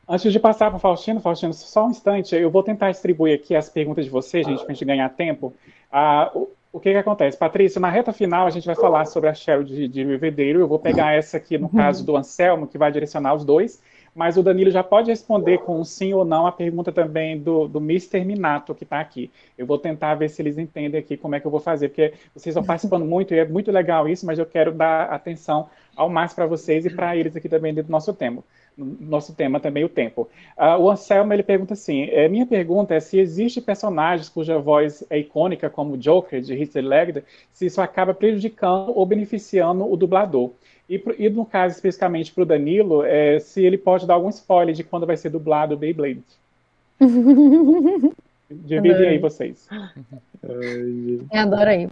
Antes de passar para o Faustino, Faustino, só um instante, eu vou tentar distribuir aqui as perguntas de vocês, gente, para a gente ganhar tempo. Ah, o, o que, que acontece? Patrícia, na reta final a gente vai falar sobre a Cheryl de, de Rivedeiro. Eu vou pegar essa aqui no caso do Anselmo, que vai direcionar os dois mas o Danilo já pode responder com um sim ou não a pergunta também do, do Mr. Minato, que está aqui. Eu vou tentar ver se eles entendem aqui como é que eu vou fazer, porque vocês estão participando muito e é muito legal isso, mas eu quero dar atenção ao mais para vocês e para eles aqui também dentro do nosso tema. Nosso tema também, o tempo. Uh, o Anselmo, ele pergunta assim, é, minha pergunta é se existe personagens cuja voz é icônica, como o Joker, de Heath Ledger, se isso acaba prejudicando ou beneficiando o dublador. E, e no caso, especificamente para o Danilo, é, se ele pode dar algum spoiler de quando vai ser dublado o Beyblade. Dividem aí vocês. Eu adoro aí.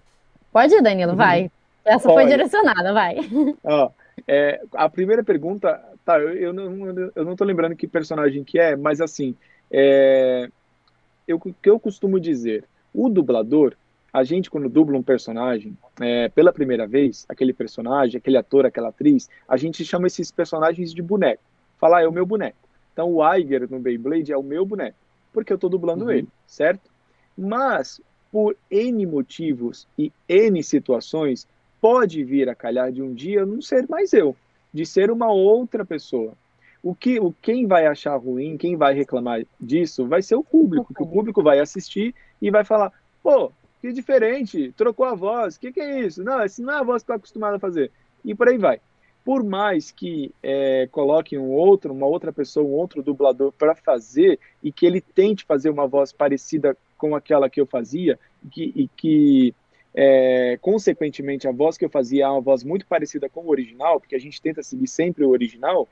Pode ir, Danilo, vai. Essa pode. foi direcionada, vai. Ó, é, a primeira pergunta, tá, eu, eu, não, eu não tô lembrando que personagem que é, mas assim, é, eu, o que eu costumo dizer, o dublador, a gente, quando dubla um personagem é, pela primeira vez, aquele personagem, aquele ator, aquela atriz, a gente chama esses personagens de boneco. Fala, ah, é o meu boneco. Então o Iger no Beyblade é o meu boneco, porque eu estou dublando uhum. ele, certo? Mas, por N motivos e N situações, pode vir a calhar de um dia não ser mais eu, de ser uma outra pessoa. O que, o, quem vai achar ruim, quem vai reclamar disso, vai ser o público, que o público vai assistir e vai falar, pô, que diferente, trocou a voz, o que, que, é isso? Não, essa não é a voz que está acostumado a fazer. E por aí vai. Por mais que é, coloque um outro, uma outra pessoa, um outro dublador para fazer e que ele tente fazer uma voz parecida com aquela que eu fazia que, e que, é, consequentemente, a voz que eu fazia é uma voz muito parecida com o original, porque a gente tenta seguir sempre o original,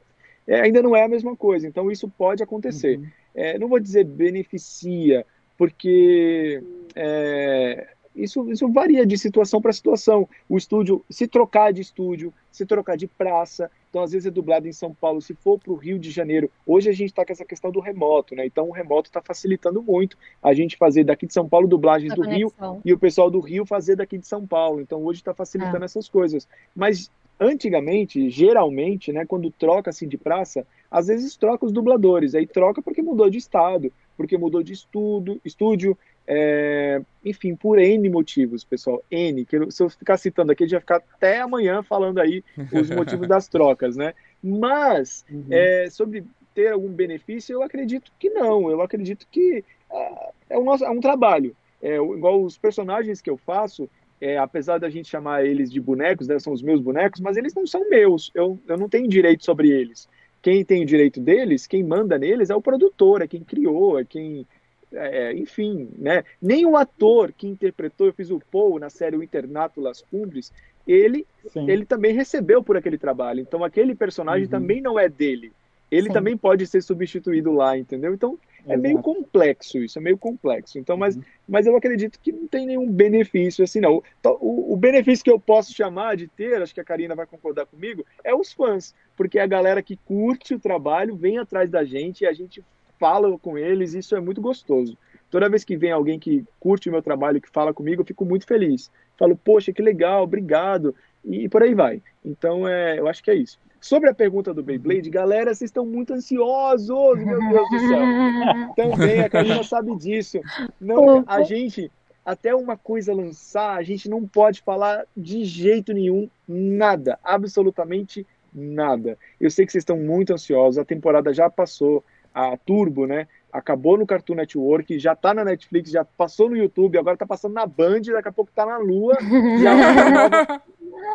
é, ainda não é a mesma coisa. Então isso pode acontecer. Uhum. É, não vou dizer beneficia, porque é, isso, isso varia de situação para situação. O estúdio, se trocar de estúdio, se trocar de praça, então às vezes é dublado em São Paulo, se for para o Rio de Janeiro. Hoje a gente está com essa questão do remoto, né? Então o remoto está facilitando muito a gente fazer daqui de São Paulo dublagens a do conexão. Rio e o pessoal do Rio fazer daqui de São Paulo. Então hoje está facilitando é. essas coisas. Mas antigamente, geralmente, né, quando troca assim de praça, às vezes troca os dubladores. Aí troca porque mudou de estado, porque mudou de estudo, estúdio, é, enfim, por N motivos, pessoal. N, que se eu ficar citando aqui, a gente vai ficar até amanhã falando aí os motivos das trocas, né? Mas, uhum. é, sobre ter algum benefício, eu acredito que não. Eu acredito que uh, é, um, é um trabalho. É, igual os personagens que eu faço, é, apesar da gente chamar eles de bonecos, né, são os meus bonecos, mas eles não são meus. Eu, eu não tenho direito sobre eles. Quem tem o direito deles, quem manda neles é o produtor, é quem criou, é quem é, enfim, né? Nem o ator que interpretou, eu fiz o Paul na série O Internato Las Cumbres, ele, ele também recebeu por aquele trabalho. Então aquele personagem uhum. também não é dele. Ele Sim. também pode ser substituído lá, entendeu? Então é meio complexo isso, é meio complexo. Então, mas, uhum. mas eu acredito que não tem nenhum benefício assim, não. Então, o, o, benefício que eu posso chamar de ter, acho que a Karina vai concordar comigo, é os fãs, porque é a galera que curte o trabalho vem atrás da gente e a gente fala com eles, isso é muito gostoso. Toda vez que vem alguém que curte o meu trabalho, que fala comigo, eu fico muito feliz. Falo, poxa, que legal, obrigado. E, por aí vai. Então, é, eu acho que é isso. Sobre a pergunta do Beyblade, galera, vocês estão muito ansiosos, meu Deus do céu. Também, a Karina sabe disso. Não, a gente, até uma coisa lançar, a gente não pode falar de jeito nenhum nada, absolutamente nada. Eu sei que vocês estão muito ansiosos, a temporada já passou, a Turbo, né? Acabou no Cartoon Network, já tá na Netflix, já passou no YouTube, agora tá passando na Band, daqui a pouco tá na Lua. e, a nova,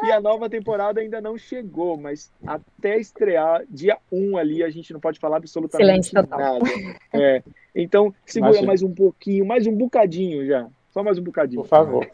e a nova temporada ainda não chegou, mas até estrear dia 1 ali, a gente não pode falar absolutamente Silêncio nada. É, então, segura Imagina. mais um pouquinho, mais um bocadinho já. Só mais um bocadinho. Por favor.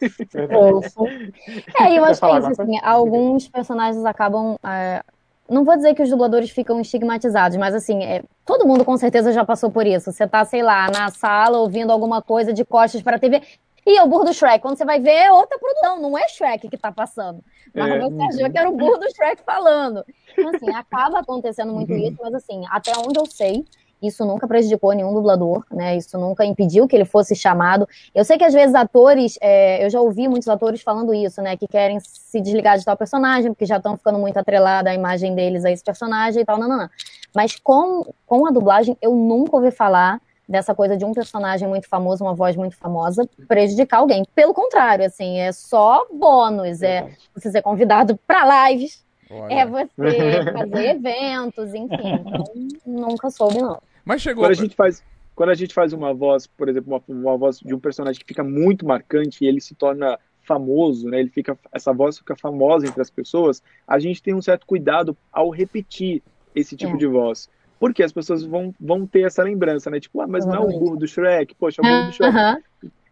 é, eu acho que é isso, assim, alguns personagens acabam é, não vou dizer que os dubladores ficam estigmatizados, mas assim, é, todo mundo com certeza já passou por isso. Você tá, sei lá, na sala ouvindo alguma coisa de costas para a TV. E é o burro do Shrek. Quando você vai ver, é outra produção, não é Shrek que tá passando. Mas é. você achou que era o burro do Shrek falando. Então, assim, acaba acontecendo muito isso, mas assim, até onde eu sei, isso nunca prejudicou nenhum dublador, né? Isso nunca impediu que ele fosse chamado. Eu sei que às vezes atores, é, eu já ouvi muitos atores falando isso, né? Que querem se desligar de tal personagem, porque já estão ficando muito atrelada a imagem deles a esse personagem e tal, não, não, não. Mas com, com a dublagem, eu nunca ouvi falar dessa coisa de um personagem muito famoso, uma voz muito famosa, prejudicar alguém. Pelo contrário, assim, é só bônus, é você ser convidado para lives, Olha. é você fazer eventos, enfim. Então, nunca soube, não. Mas chegou. Quando a gente faz, quando a gente faz uma voz, por exemplo, uma, uma voz de um personagem que fica muito marcante e ele se torna famoso, né? Ele fica, essa voz fica famosa entre as pessoas. A gente tem um certo cuidado ao repetir esse tipo é. de voz. Porque as pessoas vão, vão ter essa lembrança, né? Tipo, ah, mas não é o burro do Shrek, poxa, é o burro do Shrek. Uh -huh.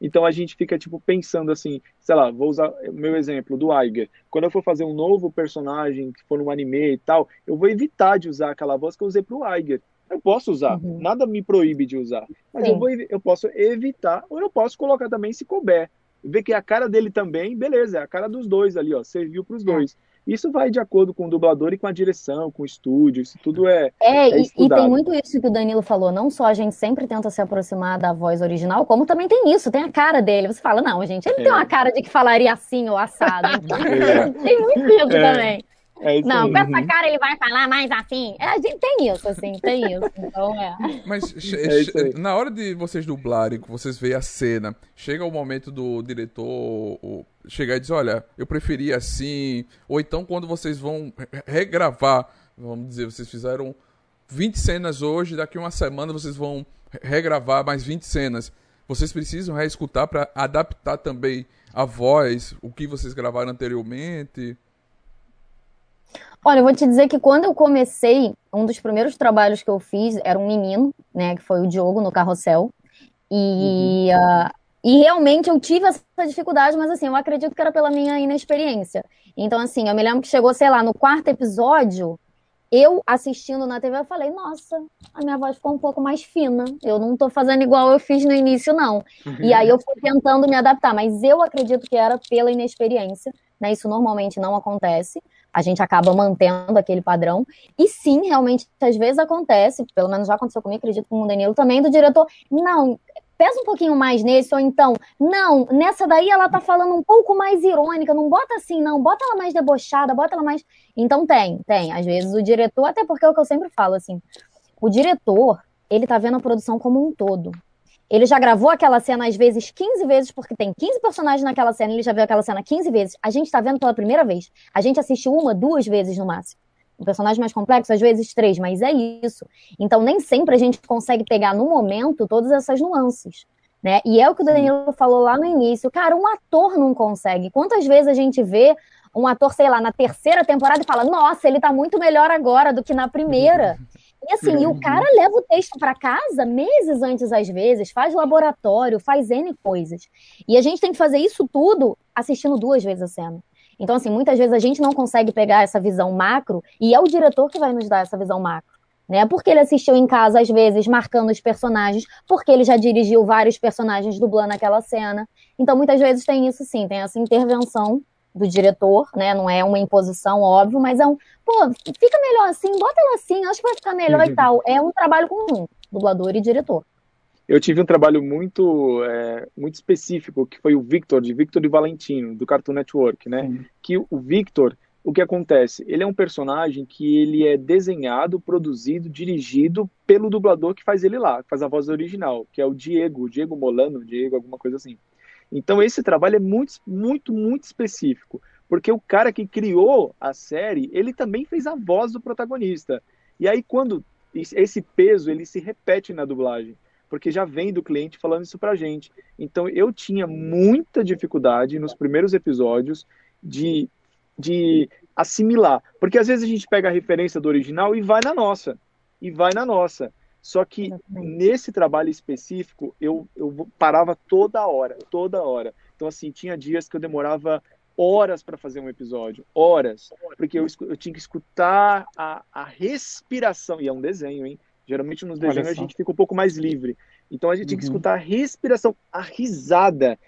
Então a gente fica, tipo, pensando assim, sei lá, vou usar o meu exemplo do Aiger. Quando eu for fazer um novo personagem, que for no anime e tal, eu vou evitar de usar aquela voz que eu usei pro Aiger. Eu posso usar, uhum. nada me proíbe de usar. Mas eu, vou, eu posso evitar, ou eu posso colocar também se couber. Ver que é a cara dele também, beleza, é a cara dos dois ali, ó, serviu para os é. Isso vai de acordo com o dublador e com a direção, com o estúdio, isso tudo é. É, é e, e, tem muito isso que o Danilo falou. Não só a gente sempre tenta se aproximar da voz original, como também tem isso, tem a cara dele. Você fala, não, gente, ele é. tem uma cara de que falaria assim ou assado. Então, tem muito isso é. também. É não, com essa uhum. cara ele vai falar mais assim. É, a gente tem isso, assim, tem isso. Então é. Mas é na hora de vocês dublarem, que vocês veem a cena, chega o momento do diretor chegar e dizer, olha, eu preferia assim. Ou então quando vocês vão regravar, vamos dizer, vocês fizeram 20 cenas hoje, daqui uma semana vocês vão regravar mais 20 cenas. Vocês precisam reescutar para adaptar também a voz, o que vocês gravaram anteriormente. Olha, eu vou te dizer que quando eu comecei, um dos primeiros trabalhos que eu fiz era um menino, né, que foi o Diogo no carrossel. E, uhum. uh, e realmente eu tive essa dificuldade, mas assim, eu acredito que era pela minha inexperiência. Então, assim, eu me lembro que chegou, sei lá, no quarto episódio, eu assistindo na TV, eu falei, nossa, a minha voz ficou um pouco mais fina. Eu não tô fazendo igual eu fiz no início, não. E aí eu fui tentando me adaptar, mas eu acredito que era pela inexperiência, né? Isso normalmente não acontece a gente acaba mantendo aquele padrão. E sim, realmente, às vezes acontece, pelo menos já aconteceu comigo, acredito com o Danilo também, do diretor, não, pesa um pouquinho mais nesse, ou então, não, nessa daí ela tá falando um pouco mais irônica, não bota assim, não, bota ela mais debochada, bota ela mais. Então tem, tem. Às vezes o diretor, até porque é o que eu sempre falo, assim, o diretor, ele tá vendo a produção como um todo. Ele já gravou aquela cena às vezes 15 vezes, porque tem 15 personagens naquela cena, ele já viu aquela cena 15 vezes. A gente tá vendo pela primeira vez. A gente assistiu uma, duas vezes no máximo. Um personagem mais complexo, às vezes três, mas é isso. Então, nem sempre a gente consegue pegar no momento todas essas nuances. Né? E é o que o Danilo falou lá no início. Cara, um ator não consegue. Quantas vezes a gente vê um ator, sei lá, na terceira temporada e fala: Nossa, ele tá muito melhor agora do que na primeira. E assim, e o cara leva o texto para casa meses antes, às vezes, faz laboratório, faz N coisas. E a gente tem que fazer isso tudo assistindo duas vezes a cena. Então, assim, muitas vezes a gente não consegue pegar essa visão macro e é o diretor que vai nos dar essa visão macro. Né? Porque ele assistiu em casa, às vezes, marcando os personagens, porque ele já dirigiu vários personagens dublando aquela cena. Então, muitas vezes tem isso sim, tem essa intervenção do diretor, né? Não é uma imposição, óbvio, mas é um, pô, fica melhor assim, bota ela assim, acho que vai ficar melhor e tal. É um trabalho comum, dublador e diretor. eu tive um trabalho muito, é, muito específico, que foi o Victor, de Victor e Valentino, do Cartoon Network, né? Sim. Que o Victor, o que acontece? Ele é um personagem que ele é desenhado, produzido, dirigido pelo dublador que faz ele lá, que faz a voz original, que é o Diego, Diego Molano, Diego, alguma coisa assim. Então esse trabalho é muito, muito, muito específico, porque o cara que criou a série, ele também fez a voz do protagonista. E aí quando esse peso ele se repete na dublagem, porque já vem do cliente falando isso pra gente. Então eu tinha muita dificuldade nos primeiros episódios de de assimilar. Porque às vezes a gente pega a referência do original e vai na nossa. E vai na nossa. Só que nesse trabalho específico, eu, eu parava toda hora, toda hora. Então, assim, tinha dias que eu demorava horas para fazer um episódio, horas, porque eu, eu tinha que escutar a, a respiração, e é um desenho, hein? Geralmente nos desenhos a gente fica um pouco mais livre. Então a gente uhum. tinha que uhum. escutar a respiração, a risada.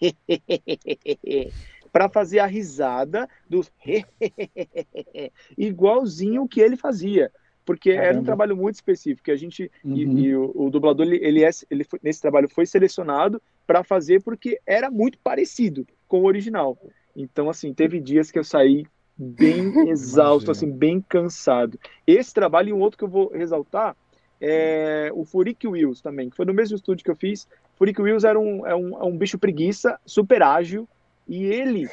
para fazer a risada dos igualzinho o que ele fazia. Porque Caramba. era um trabalho muito específico. A gente uhum. e, e o, o, dublador ele, ele, é, ele foi, nesse trabalho foi selecionado para fazer porque era muito parecido com o original. Então assim teve dias que eu saí bem exausto, assim bem cansado. Esse trabalho e um outro que eu vou ressaltar é o Furik Wills também, que foi no mesmo estúdio que eu fiz. Furik Wills era um, é um, é um bicho preguiça, super ágil, e ele,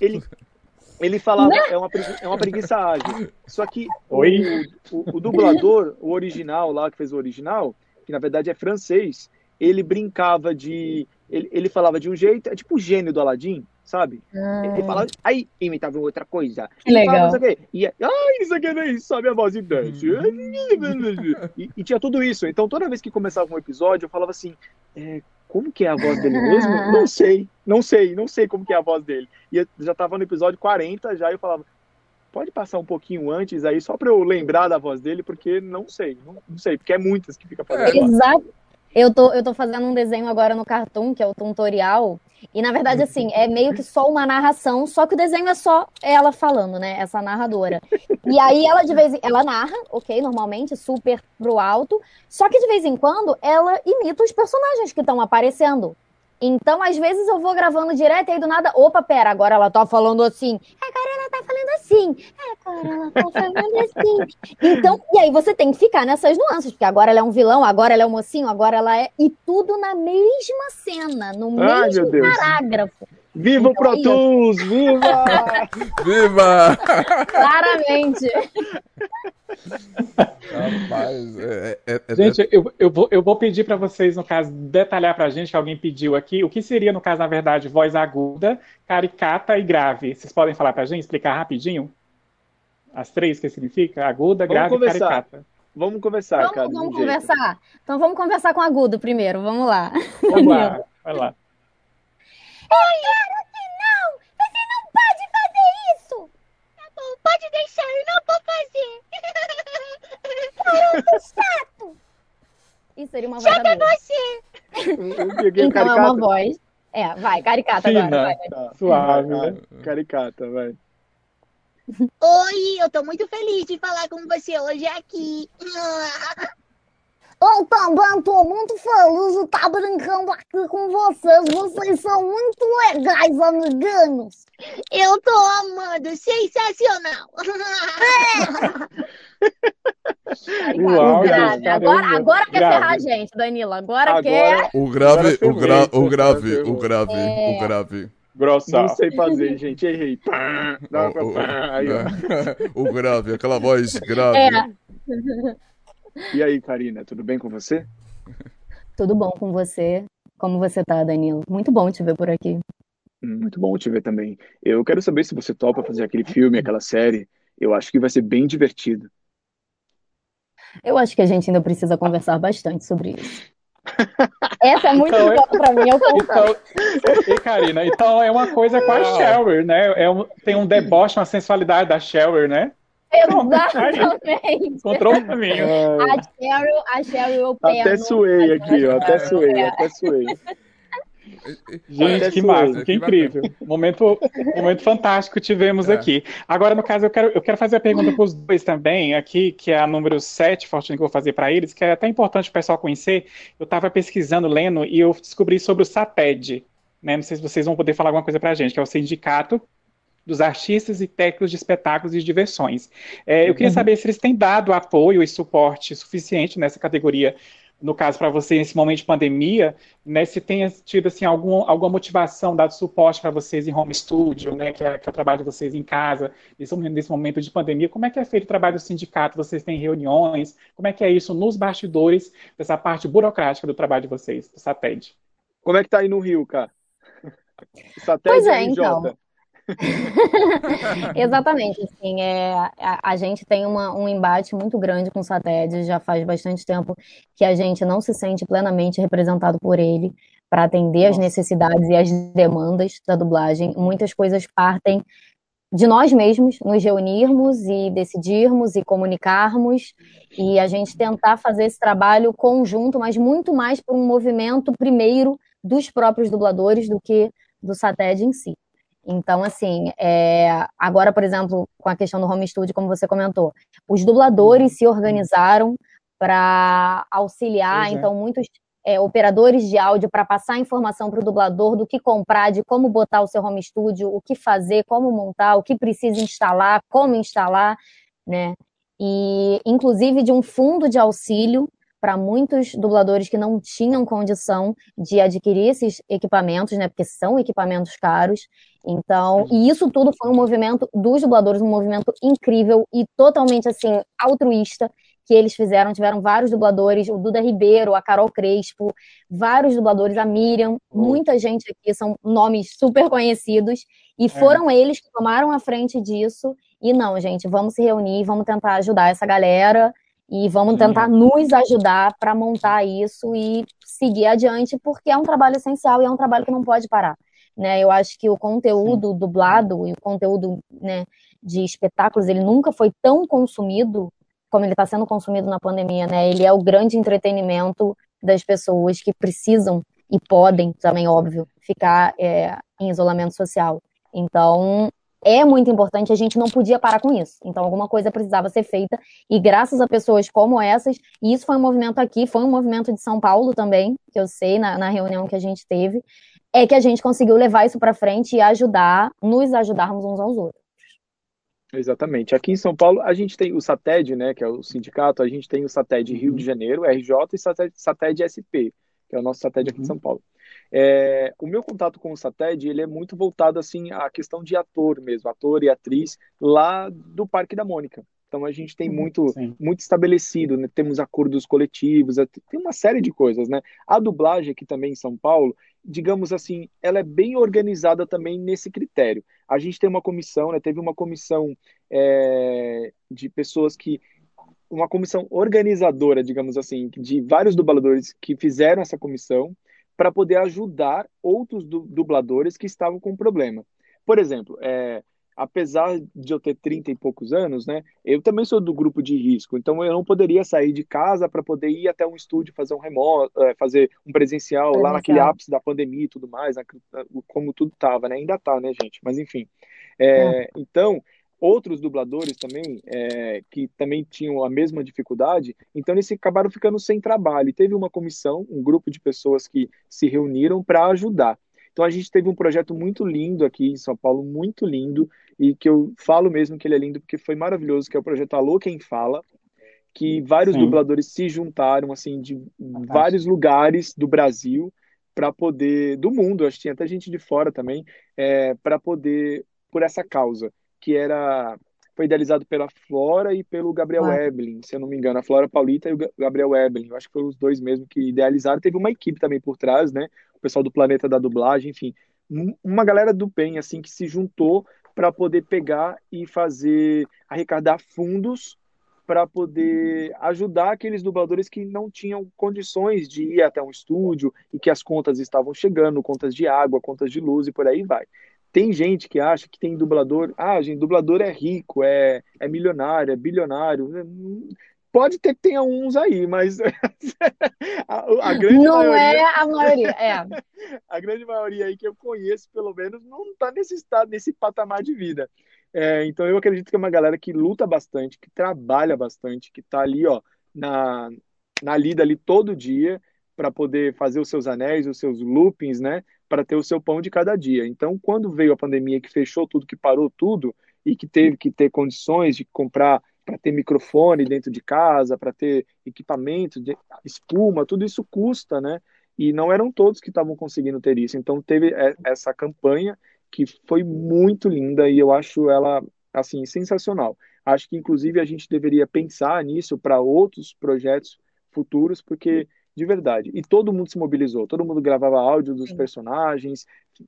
ele, ele falava, né? é uma, é uma preguiça ágil. Só que o, o, o, dublador, o original lá, que fez o original, que na verdade é francês, ele brincava de. Ele, ele falava de um jeito, é tipo o gênio do Aladim, sabe? Ele ah. falava, aí imitava outra coisa. Que legal. Falava, e, ai, isso aqui nem sabe a voz idante. e, e tinha tudo isso. Então toda vez que começava um episódio, eu falava assim: é, como que é a voz dele mesmo? Não sei, não sei, não sei como que é a voz dele. E eu já tava no episódio 40, já eu falava, pode passar um pouquinho antes aí, só para eu lembrar da voz dele, porque não sei, não, não sei, porque é muitas que fica fazendo. Exato. Eu tô, eu tô fazendo um desenho agora no Cartoon, que é o tutorial. E na verdade, assim, é meio que só uma narração, só que o desenho é só ela falando, né? Essa narradora. E aí ela de vez em ela narra, ok, normalmente, super pro alto. Só que de vez em quando ela imita os personagens que estão aparecendo. Então, às vezes, eu vou gravando direto e aí do nada, opa, pera, agora ela tá falando assim. Agora ela tá falando assim. Agora ela tá falando assim. Então, e aí você tem que ficar nessas nuances, porque agora ela é um vilão, agora ela é um mocinho, agora ela é. E tudo na mesma cena, no Ai, mesmo parágrafo. Viva o então, Pro Tools! Viva! Viva! Claramente. Rapaz, é, é, é, gente, eu, eu, vou, eu vou pedir para vocês, no caso, detalhar para a gente, que alguém pediu aqui, o que seria, no caso, na verdade, voz aguda, caricata e grave. Vocês podem falar para a gente, explicar rapidinho? As três, o que significa? Aguda, vamos grave conversar. e caricata. Vamos conversar, vamos, cara. Vamos conversar? Então vamos conversar com agudo primeiro, vamos lá. Vamos lá, vai lá. Eu quero que não! Você não pode fazer isso! Tá bom, pode deixar, eu não vou fazer! Garoto chato! Isso seria uma voz Chato é você! então é uma voz. É, vai, caricata Fina, agora. Vai, vai. Tá. Suave, né? Caricata, vai. Oi, eu tô muito feliz de falar com você hoje aqui. Eu também tô muito feliz de estar tá brincando aqui com vocês. Vocês são muito legais, amiguinhos. Eu tô amando, sensacional. É. Uau, grave. Agora, agora quer ferrar a gente, Danila. Agora, agora quer. O grave, o, gra o grave, o grave, é... o grave. Grossa. Não sei fazer, gente. Errei. Dá o, o, Aí, o grave, aquela voz grave. É. E aí, Karina, tudo bem com você? Tudo bom com você? Como você tá, Danilo? Muito bom te ver por aqui. Hum, muito bom te ver também. Eu quero saber se você topa fazer aquele filme, aquela série. Eu acho que vai ser bem divertido. Eu acho que a gente ainda precisa conversar bastante sobre isso. Essa é muito então, boa pra mim, eu então, E Karina, então é uma coisa com a Shelwer, né? É um, tem um deboche, uma sensualidade da Shelwer, né? Exatamente. Encontrou o caminho. A Cheryl, a Cheryl eu pego. Até suei aqui, ó. Até suei, é. até suei. Gente, que massa, que incrível. Momento, momento fantástico tivemos é. aqui. Agora, no caso, eu quero, eu quero fazer a pergunta para os dois também, aqui, que é a número 7, Fortuna, que eu vou fazer para eles, que é até importante o pessoal conhecer. Eu estava pesquisando, lendo, e eu descobri sobre o SATED. Né? Não sei se vocês vão poder falar alguma coisa para a gente, que é o Sindicato dos artistas e técnicos de espetáculos e diversões. É, eu queria uhum. saber se eles têm dado apoio e suporte suficiente nessa categoria, no caso para você nesse momento de pandemia, né, se tenha tido assim algum, alguma motivação, dado suporte para vocês em home studio, né, que é, que é, o trabalho de vocês em casa, nesse, nesse momento de pandemia. Como é que é feito o trabalho do sindicato? Vocês têm reuniões? Como é que é isso nos bastidores dessa parte burocrática do trabalho de vocês, do SATED? Como é que tá aí no Rio, cara? pois é, então. Exatamente, assim, é, a, a, gente tem uma, um embate muito grande com o SATED, já faz bastante tempo que a gente não se sente plenamente representado por ele para atender as necessidades e as demandas da dublagem. Muitas coisas partem de nós mesmos, nos reunirmos e decidirmos e comunicarmos e a gente tentar fazer esse trabalho conjunto, mas muito mais por um movimento primeiro dos próprios dubladores do que do SATED em si. Então, assim, é, agora, por exemplo, com a questão do home studio, como você comentou, os dubladores uhum. se organizaram para auxiliar, é. então, muitos é, operadores de áudio para passar informação para o dublador do que comprar, de como botar o seu home studio, o que fazer, como montar, o que precisa instalar, como instalar, né? E, inclusive, de um fundo de auxílio para muitos dubladores que não tinham condição de adquirir esses equipamentos, né? Porque são equipamentos caros. Então, e isso tudo foi um movimento dos dubladores, um movimento incrível e totalmente assim altruísta que eles fizeram. Tiveram vários dubladores, o Duda Ribeiro, a Carol Crespo, vários dubladores, a Miriam, muita gente aqui, são nomes super conhecidos, e é. foram é. eles que tomaram a frente disso. E não, gente, vamos se reunir, vamos tentar ajudar essa galera e vamos tentar nos ajudar para montar isso e seguir adiante, porque é um trabalho essencial e é um trabalho que não pode parar. Né? Eu acho que o conteúdo Sim. dublado e o conteúdo né, de espetáculos, ele nunca foi tão consumido como ele está sendo consumido na pandemia. Né? Ele é o grande entretenimento das pessoas que precisam e podem, também óbvio, ficar é, em isolamento social. Então, é muito importante, a gente não podia parar com isso. Então, alguma coisa precisava ser feita, e graças a pessoas como essas, e isso foi um movimento aqui, foi um movimento de São Paulo também, que eu sei na, na reunião que a gente teve, é que a gente conseguiu levar isso para frente e ajudar, nos ajudarmos uns aos outros. Exatamente. Aqui em São Paulo, a gente tem o SATED, né, que é o sindicato, a gente tem o SATED Rio de. Janeiro, RJ, e SATED, SATED SP, que é o nosso SATED aqui em uhum. São Paulo. É, o meu contato com o Sated, ele é muito voltado assim à questão de ator mesmo, ator e atriz lá do Parque da Mônica. Então a gente tem uhum, muito, muito estabelecido, né? temos acordos coletivos, é, tem uma série de coisas, né? A dublagem aqui também em São Paulo, digamos assim, ela é bem organizada também nesse critério. A gente tem uma comissão, né? Teve uma comissão é, de pessoas que uma comissão organizadora, digamos assim, de vários dubladores que fizeram essa comissão para poder ajudar outros dubladores que estavam com problema. Por exemplo, é, apesar de eu ter 30 e poucos anos, né, eu também sou do grupo de risco, então eu não poderia sair de casa para poder ir até um estúdio fazer um remoto, é, fazer um presencial, presencial, lá naquele ápice da pandemia e tudo mais, como tudo estava, né? Ainda tá, né, gente? Mas enfim. É, é. Então, outros dubladores também, é, que também tinham a mesma dificuldade, então eles acabaram ficando sem trabalho. E teve uma comissão, um grupo de pessoas que se reuniram para ajudar. Então a gente teve um projeto muito lindo aqui em São Paulo, muito lindo, e que eu falo mesmo que ele é lindo porque foi maravilhoso, que é o projeto Alô Quem Fala, que vários Sim. dubladores se juntaram, assim, de Fantástico. vários lugares do Brasil, para poder, do mundo, acho que tinha até gente de fora também, é, para poder, por essa causa que era foi idealizado pela Flora e pelo Gabriel ah. Evelyn, se eu não me engano, a Flora Paulita e o Gabriel Evelyn. Eu acho que foram os dois mesmo que idealizaram. Teve uma equipe também por trás, né? O pessoal do Planeta da Dublagem, enfim, uma galera do bem assim que se juntou para poder pegar e fazer arrecadar fundos para poder ajudar aqueles dubladores que não tinham condições de ir até um estúdio e que as contas estavam chegando, contas de água, contas de luz e por aí vai. Tem gente que acha que tem dublador. Ah, gente, dublador é rico, é, é milionário, é bilionário. Pode ter que tenha uns aí, mas a, a grande não maioria... é a maioria, é. a grande maioria aí que eu conheço, pelo menos, não está nesse estado, nesse patamar de vida. É, então eu acredito que é uma galera que luta bastante, que trabalha bastante, que está ali, ó, na, na lida ali todo dia para poder fazer os seus anéis, os seus loopings, né, para ter o seu pão de cada dia. Então, quando veio a pandemia que fechou tudo, que parou tudo e que teve que ter condições de comprar para ter microfone dentro de casa, para ter equipamento, espuma, tudo isso custa, né? E não eram todos que estavam conseguindo ter isso. Então teve essa campanha que foi muito linda e eu acho ela assim sensacional. Acho que inclusive a gente deveria pensar nisso para outros projetos futuros, porque de verdade. E todo mundo se mobilizou, todo mundo gravava áudio dos Sim. personagens,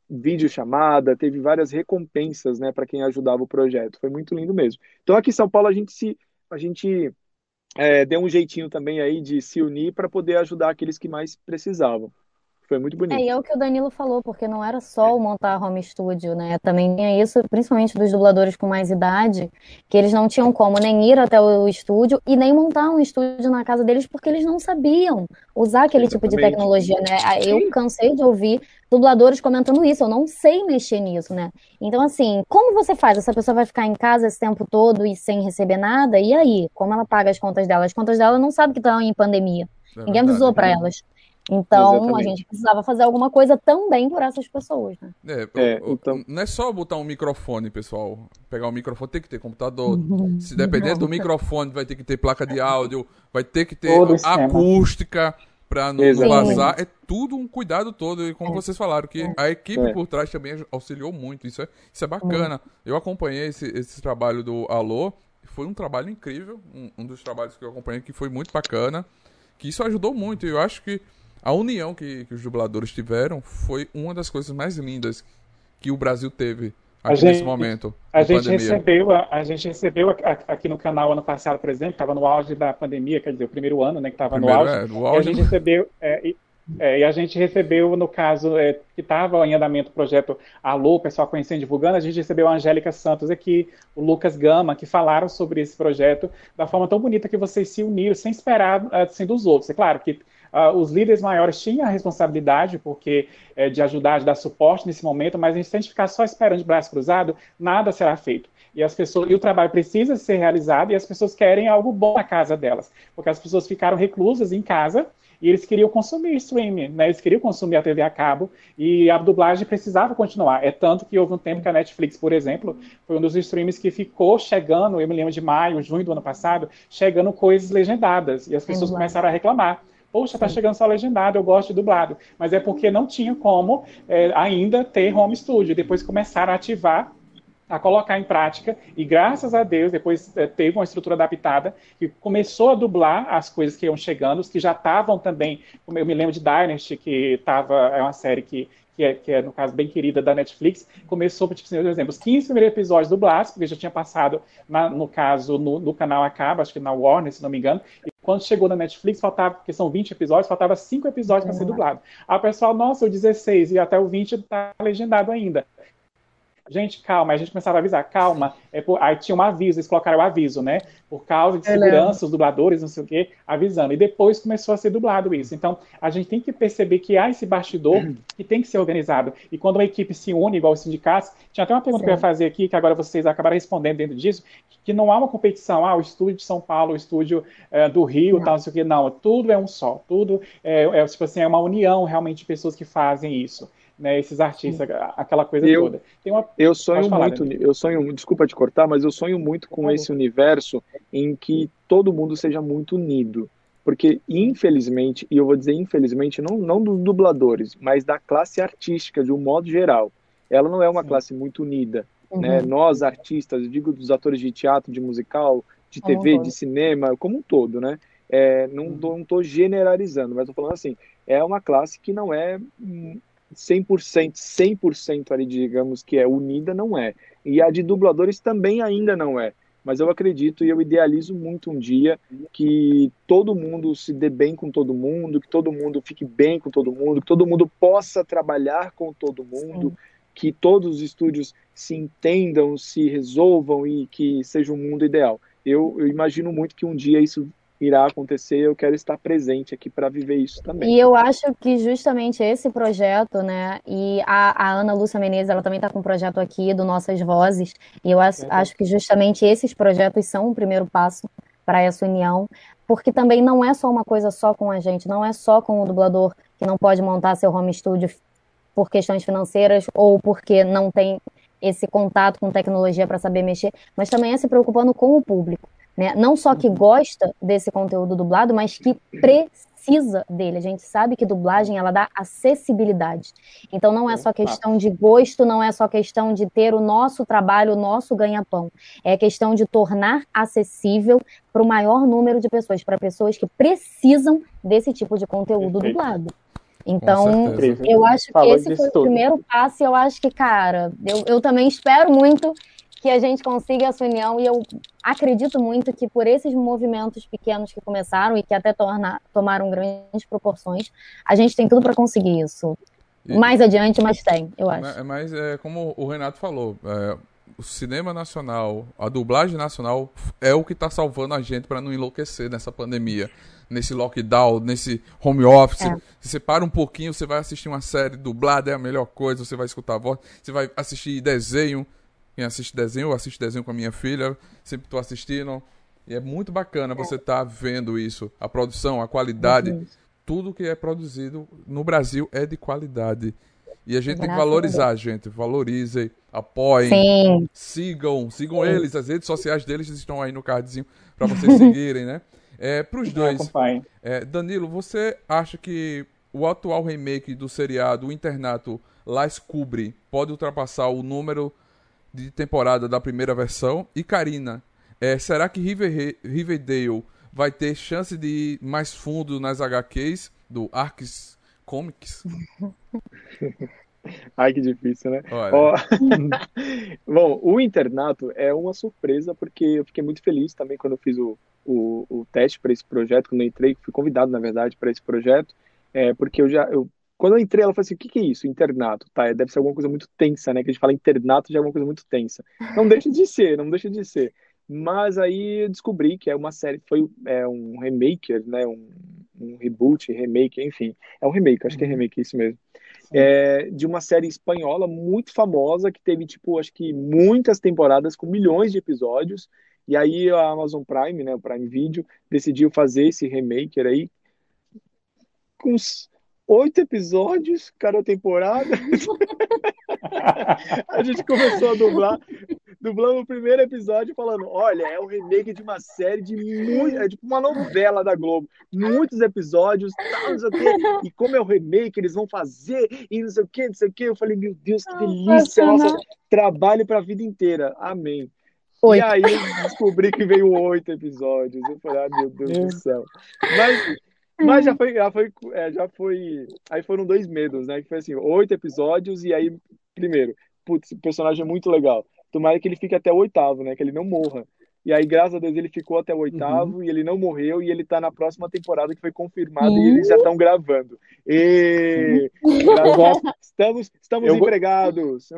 vídeo chamada, teve várias recompensas, né, para quem ajudava o projeto. Foi muito lindo mesmo. Então aqui em São Paulo a gente se a gente é, deu um jeitinho também aí de se unir para poder ajudar aqueles que mais precisavam. Foi muito bonito. É, e é o que o Danilo falou, porque não era só o montar home studio, né? Também tinha isso, principalmente dos dubladores com mais idade, que eles não tinham como nem ir até o estúdio e nem montar um estúdio na casa deles, porque eles não sabiam usar aquele Exatamente. tipo de tecnologia, né? Eu cansei de ouvir dubladores comentando isso, eu não sei mexer nisso, né? Então, assim, como você faz? Essa pessoa vai ficar em casa esse tempo todo e sem receber nada? E aí? Como ela paga as contas dela? As contas dela não sabe que estão em pandemia. É Ninguém avisou para elas. Então, Exatamente. a gente precisava fazer alguma coisa também por essas pessoas, né? É, é o, então... Não é só botar um microfone, pessoal. Pegar um microfone, tem que ter computador. Se depender do microfone, vai ter que ter placa de áudio, vai ter que ter Todo acústica para não, não vazar. É tudo um cuidado todo. E como é. vocês falaram, que a equipe é. por trás também auxiliou muito. Isso é, isso é bacana. Eu acompanhei esse, esse trabalho do Alô. Foi um trabalho incrível. Um, um dos trabalhos que eu acompanhei que foi muito bacana. Que isso ajudou muito. E eu acho que a união que, que os dubladores tiveram foi uma das coisas mais lindas que o Brasil teve aqui gente, nesse momento. A gente, recebeu, a, a, gente recebeu aqui no canal ano passado, por exemplo, estava no auge da pandemia, quer dizer, o primeiro ano, né, que estava no auge. É, no auge. E a gente recebeu, é, e, é, e a gente recebeu, no caso, é, que estava em andamento o projeto Alô, o pessoal conhecendo, divulgando, a gente recebeu a Angélica Santos aqui, o Lucas Gama, que falaram sobre esse projeto da forma tão bonita que vocês se uniram, sem esperar assim, dos outros. É claro que Uh, os líderes maiores tinham a responsabilidade porque é, de ajudar, de dar suporte nesse momento, mas se a gente ficar só esperando de braço cruzado, nada será feito. E as pessoas, e o trabalho precisa ser realizado e as pessoas querem algo bom na casa delas, porque as pessoas ficaram reclusas em casa e eles queriam consumir streaming, né? Eles queriam consumir a TV a cabo e a dublagem precisava continuar. É tanto que houve um tempo que a Netflix, por exemplo, foi um dos streams que ficou chegando, eu me lembro de maio, junho do ano passado, chegando coisas legendadas e as pessoas uhum. começaram a reclamar Poxa, tá chegando só legendado, eu gosto de dublado. Mas é porque não tinha como é, ainda ter home studio. Depois começaram a ativar a colocar em prática e graças a Deus depois é, teve uma estrutura adaptada que começou a dublar as coisas que iam chegando, os que já estavam também, eu me lembro de Dynasty que estava é uma série que que é, que é, no caso, bem querida da Netflix, começou, tipo, assim, por exemplo, os 15 primeiros episódios dublados, porque já tinha passado, na, no caso, no, no, canal Acaba, acho que na Warner, se não me engano, e quando chegou na Netflix, faltava, porque são 20 episódios, faltava 5 episódios para ser dublado. O pessoal, nossa, o 16 e até o 20 está legendado ainda gente, calma. Aí a gente começava a avisar, calma. É por... Aí tinha um aviso, eles colocaram o aviso, né? Por causa de segurança, os dubladores, não sei o quê, avisando. E depois começou a ser dublado isso. Então, a gente tem que perceber que há esse bastidor que tem que ser organizado. E quando uma equipe se une, igual os sindicatos, tinha até uma pergunta Sim. que eu ia fazer aqui, que agora vocês acabaram respondendo dentro disso, que não há uma competição, ah, o estúdio de São Paulo, o estúdio é, do Rio, não. tal, não sei o quê. Não, tudo é um só. Tudo é, é, tipo assim, é uma união realmente de pessoas que fazem isso né, esses artistas, aquela coisa eu, toda. Uma... Eu sonho falar, muito, né? eu sonho, desculpa te cortar, mas eu sonho muito com esse universo em que todo mundo seja muito unido. Porque, infelizmente, e eu vou dizer infelizmente, não, não dos dubladores, mas da classe artística, de um modo geral, ela não é uma Sim. classe muito unida. Uhum. Né? Nós, artistas, digo dos atores de teatro, de musical, de TV, de cinema, como um todo, né? É, não estou uhum. generalizando, mas estou falando assim, é uma classe que não é 100%, 100% ali, digamos, que é unida, não é. E a de dubladores também ainda não é. Mas eu acredito e eu idealizo muito um dia que todo mundo se dê bem com todo mundo, que todo mundo fique bem com todo mundo, que todo mundo possa trabalhar com todo mundo, Sim. que todos os estúdios se entendam, se resolvam e que seja um mundo ideal. Eu, eu imagino muito que um dia isso irá acontecer, eu quero estar presente aqui para viver isso também. E eu acho que justamente esse projeto, né, e a, a Ana Lúcia Menezes, ela também está com um projeto aqui do Nossas Vozes, e eu acho, acho que justamente esses projetos são o primeiro passo para essa união, porque também não é só uma coisa só com a gente, não é só com o dublador que não pode montar seu home studio por questões financeiras ou porque não tem esse contato com tecnologia para saber mexer, mas também é se preocupando com o público. Né? Não só que gosta desse conteúdo dublado, mas que precisa dele. A gente sabe que dublagem ela dá acessibilidade. Então não é só questão de gosto, não é só questão de ter o nosso trabalho, o nosso ganha-pão. É questão de tornar acessível para o maior número de pessoas, para pessoas que precisam desse tipo de conteúdo Perfeito. dublado. Então, eu acho que esse foi tudo. o primeiro passo e eu acho que, cara, eu, eu também espero muito que a gente consiga essa união e eu acredito muito que por esses movimentos pequenos que começaram e que até torna, tomaram grandes proporções, a gente tem tudo para conseguir isso. E, Mais adiante, mas tem, eu acho. Mas, é como o Renato falou, é, o cinema nacional, a dublagem nacional é o que está salvando a gente para não enlouquecer nessa pandemia nesse lockdown, nesse home office. É. Você para um pouquinho, você vai assistir uma série dublada, é a melhor coisa, você vai escutar a voz, você vai assistir desenho. Quem assiste desenho, eu assisto desenho com a minha filha, sempre estou assistindo. E é muito bacana é. você estar tá vendo isso, a produção, a qualidade. Uhum. Tudo que é produzido no Brasil é de qualidade. E a gente tem que valorizar, gente. Valorizem, apoiem, Sim. sigam, sigam Sim. eles. As redes sociais deles estão aí no cardzinho para vocês seguirem, né? É, para os dois, é, Danilo, você acha que o atual remake do seriado O Internato Las Cubre pode ultrapassar o número de temporada da primeira versão? E Karina, é, será que River, Riverdale vai ter chance de ir mais fundo nas HQs do Arcs Comics? Ai, que difícil, né? Oh. Bom, o internato é uma surpresa, porque eu fiquei muito feliz também quando eu fiz o, o, o teste para esse projeto, quando eu entrei, fui convidado, na verdade, para esse projeto, é, porque eu já, eu, quando eu entrei, ela falou assim, o que, que é isso, internato? Tá, deve ser alguma coisa muito tensa, né, que a gente fala internato já é alguma coisa muito tensa. Não deixa de ser, não deixa de ser. Mas aí eu descobri que é uma série, foi é, um remaker, né, um, um reboot, remake, enfim, é um remake, acho que é uhum. remake, é isso mesmo. É, de uma série espanhola muito famosa que teve, tipo, acho que muitas temporadas com milhões de episódios e aí a Amazon Prime, né, o Prime Video, decidiu fazer esse remake aí com uns oito episódios cada temporada. a gente começou a dublar, dublando o primeiro episódio falando, olha, é o remake de uma série de muito, é tipo uma novela da Globo, muitos episódios, tal, não sei o quê, e como é o remake, eles vão fazer, e não sei o quê, não sei o quê, eu falei, meu Deus, que delícia, nossa, trabalho para a vida inteira, amém. Oito. E aí descobri que veio oito episódios. Eu falei, ah, meu Deus do céu. Mas, mas já foi, já foi, é, já foi. Aí foram dois medos, né? Que foi assim, oito episódios, e aí, primeiro, putz, o personagem é muito legal. Tomara que ele fique até o oitavo, né? Que ele não morra. E aí, graças a Deus, ele ficou até o oitavo uhum. e ele não morreu e ele tá na próxima temporada que foi confirmada uhum. e eles já estão gravando. E estamos, estamos Eu... empregados.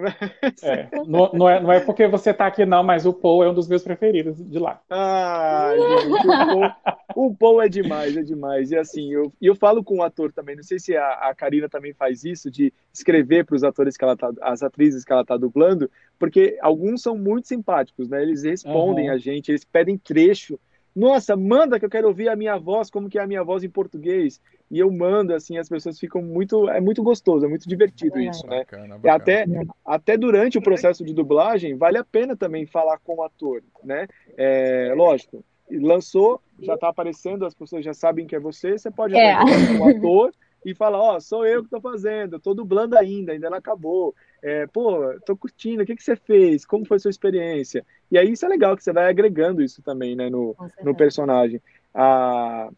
É, não, não, é, não é porque você tá aqui, não, mas o Paul é um dos meus preferidos de lá. Ah, gente, o, Paul, o Paul é demais, é demais. E assim, eu, eu falo com o ator também, não sei se a, a Karina também faz isso, de escrever para os atores que ela tá, as atrizes que ela tá dublando, porque alguns são muito simpáticos, né? Eles respondem uhum. a gente, eles pedem trecho. Nossa, manda que eu quero ouvir a minha voz, como que é a minha voz em português. E eu mando, assim, as pessoas ficam muito. É muito gostoso, é muito divertido isso, né? Bacana, bacana. Até, até durante o processo de dublagem, vale a pena também falar com o ator, né? É, lógico, lançou, já está aparecendo, as pessoas já sabem que é você, você pode é. com o ator e falar, ó, oh, sou eu que estou fazendo, estou dublando ainda, ainda não acabou é, pô, tô curtindo, o que, que você fez? Como foi a sua experiência? E aí isso é legal, que você vai agregando isso também, né, no, no personagem. Ah,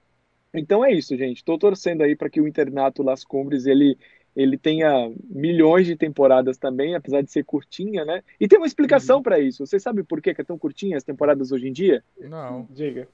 então é isso, gente. Tô torcendo aí para que o Internato Las Cumbres, ele, ele tenha milhões de temporadas também, apesar de ser curtinha, né? E tem uma explicação uhum. para isso. Você sabe por que é tão curtinha as temporadas hoje em dia? Não, diga.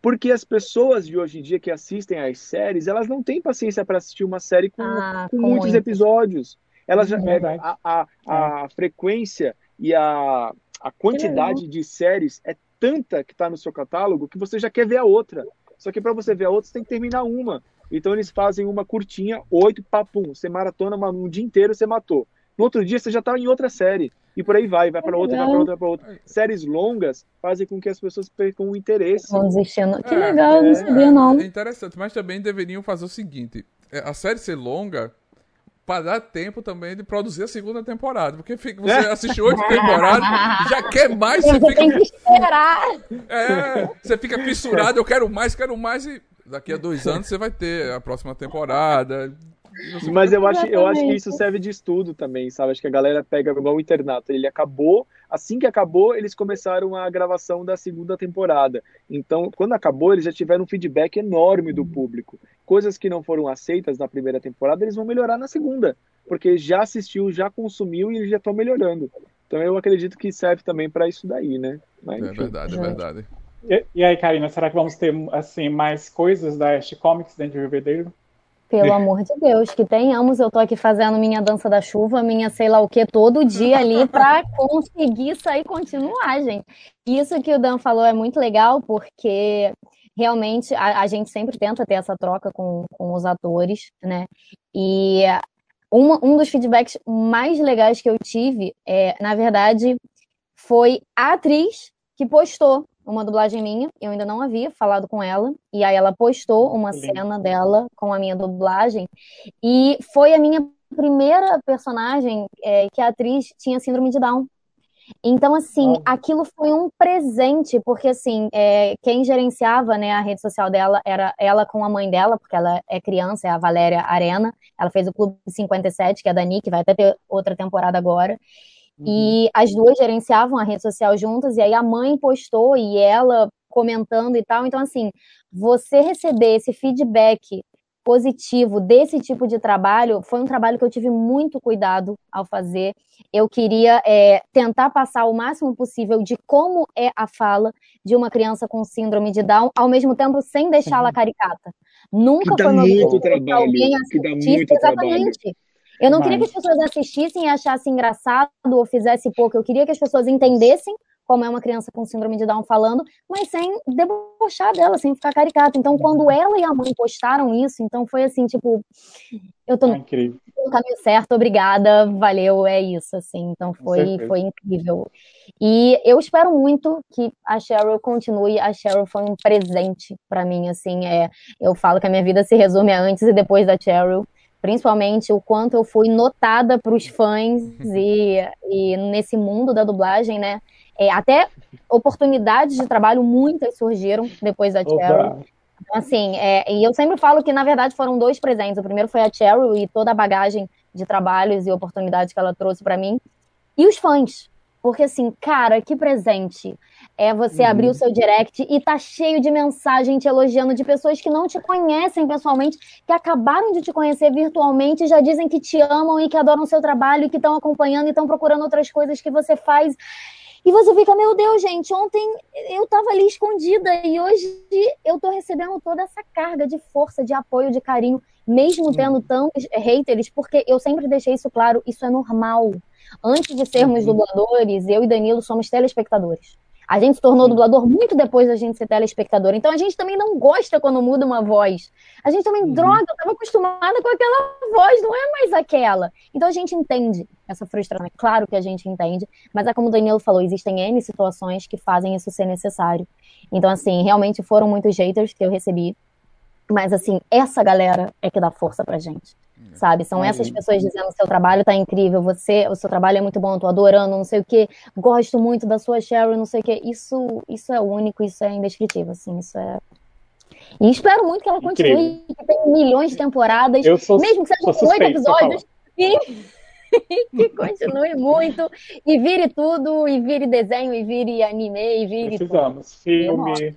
Porque as pessoas de hoje em dia que assistem às séries, elas não têm paciência para assistir uma série com, ah, com muitos episódios. Ela já, é, a, a, a é. frequência e a, a quantidade de séries é tanta que está no seu catálogo que você já quer ver a outra. Só que para você ver a outra, você tem que terminar uma. Então eles fazem uma curtinha, oito, papum. Você maratona um dia inteiro, você matou. No outro dia você já tá em outra série. E por aí vai, vai para outra, vai para outra, vai para outra. Séries longas fazem com que as pessoas percam o interesse. Vão desistindo. Que é, legal, é, não sabia não. É interessante, mas também deveriam fazer o seguinte: é, a série ser longa, para dar tempo também de produzir a segunda temporada. Porque fica, você assiste oito temporadas, já quer mais, você, fica. Tem que esperar. É, você fica fissurado, eu quero mais, quero mais, e daqui a dois anos você vai ter a próxima temporada. Mas eu acho, eu acho que isso serve de estudo também, sabe? Acho que a galera pega igual o internato. Ele acabou, assim que acabou, eles começaram a gravação da segunda temporada. Então, quando acabou, eles já tiveram um feedback enorme do público. Coisas que não foram aceitas na primeira temporada, eles vão melhorar na segunda. Porque já assistiu, já consumiu e eles já estão melhorando. Então eu acredito que serve também para isso daí, né? Mas, é verdade, é verdade. E, e, aí, Karina, será que vamos ter assim mais coisas da Ash Comics dentro de Riverdale? Pelo amor de Deus, que tenhamos. Eu tô aqui fazendo minha dança da chuva, minha sei lá o que, todo dia ali para conseguir sair e continuar, gente. Isso que o Dan falou é muito legal, porque realmente a, a gente sempre tenta ter essa troca com, com os atores, né? E uma, um dos feedbacks mais legais que eu tive, é, na verdade, foi a atriz que postou uma dublagem minha, eu ainda não havia falado com ela, e aí ela postou uma cena dela com a minha dublagem, e foi a minha primeira personagem é, que a atriz tinha síndrome de Down. Então, assim, aquilo foi um presente, porque, assim, é, quem gerenciava né, a rede social dela era ela com a mãe dela, porque ela é criança, é a Valéria Arena. Ela fez o Clube 57, que é da Nick, vai até ter outra temporada agora. E uhum. as duas gerenciavam a rede social juntas, e aí a mãe postou e ela comentando e tal. Então, assim, você receber esse feedback positivo desse tipo de trabalho foi um trabalho que eu tive muito cuidado ao fazer. Eu queria é, tentar passar o máximo possível de como é a fala de uma criança com síndrome de Down, ao mesmo tempo sem deixá-la uhum. caricata. Nunca que foi meu muito trabalho, que assistisse. Que exatamente. Trabalho. Eu não Mas... queria que as pessoas assistissem e achassem engraçado ou fizessem pouco. Eu queria que as pessoas entendessem como é uma criança com síndrome de Down falando, mas sem debochar dela, sem ficar caricata. Então, quando ela e a mãe postaram isso, então foi assim, tipo, eu tô no, é no caminho certo, obrigada, valeu, é isso, assim. Então foi, foi incrível. E eu espero muito que a Cheryl continue. A Cheryl foi um presente para mim, assim, é, eu falo que a minha vida se resume a antes e depois da Cheryl principalmente o quanto eu fui notada para os fãs e, e nesse mundo da dublagem, né? É, até oportunidades de trabalho muitas surgiram depois da Cheryl. Então, assim, é, e eu sempre falo que, na verdade, foram dois presentes. O primeiro foi a Cheryl e toda a bagagem de trabalhos e oportunidades que ela trouxe para mim. E os fãs. Porque, assim, cara, que presente é você uhum. abrir o uhum. seu direct e tá cheio de mensagem te elogiando de pessoas que não te conhecem pessoalmente, que acabaram de te conhecer virtualmente, já dizem que te amam e que adoram o seu trabalho e que estão acompanhando e estão procurando outras coisas que você faz. E você fica, meu Deus, gente, ontem eu tava ali escondida e hoje eu tô recebendo toda essa carga de força, de apoio, de carinho, mesmo tendo tantos haters, porque eu sempre deixei isso claro, isso é normal. Antes de sermos uhum. dubladores, eu e Danilo somos telespectadores. A gente se tornou dublador muito depois da gente ser telespectador. Então a gente também não gosta quando muda uma voz. A gente também, uhum. droga, eu tava acostumada com aquela voz, não é mais aquela. Então a gente entende essa frustração. É claro que a gente entende, mas é como o Danilo falou, existem N situações que fazem isso ser necessário. Então, assim, realmente foram muitos haters que eu recebi. Mas, assim, essa galera é que dá força pra gente sabe? São essas pessoas dizendo: seu trabalho tá incrível, você, o seu trabalho é muito bom, tô adorando, não sei o que, gosto muito da sua Cheryl, não sei o que. Isso, isso é único, isso é indescritível, assim, isso é. E espero muito que ela continue, que tenha milhões de temporadas, sou, mesmo que sejam oito episódios. E... que continue muito e vire tudo, e vire desenho, e vire anime, e vire. Precisamos. Filme.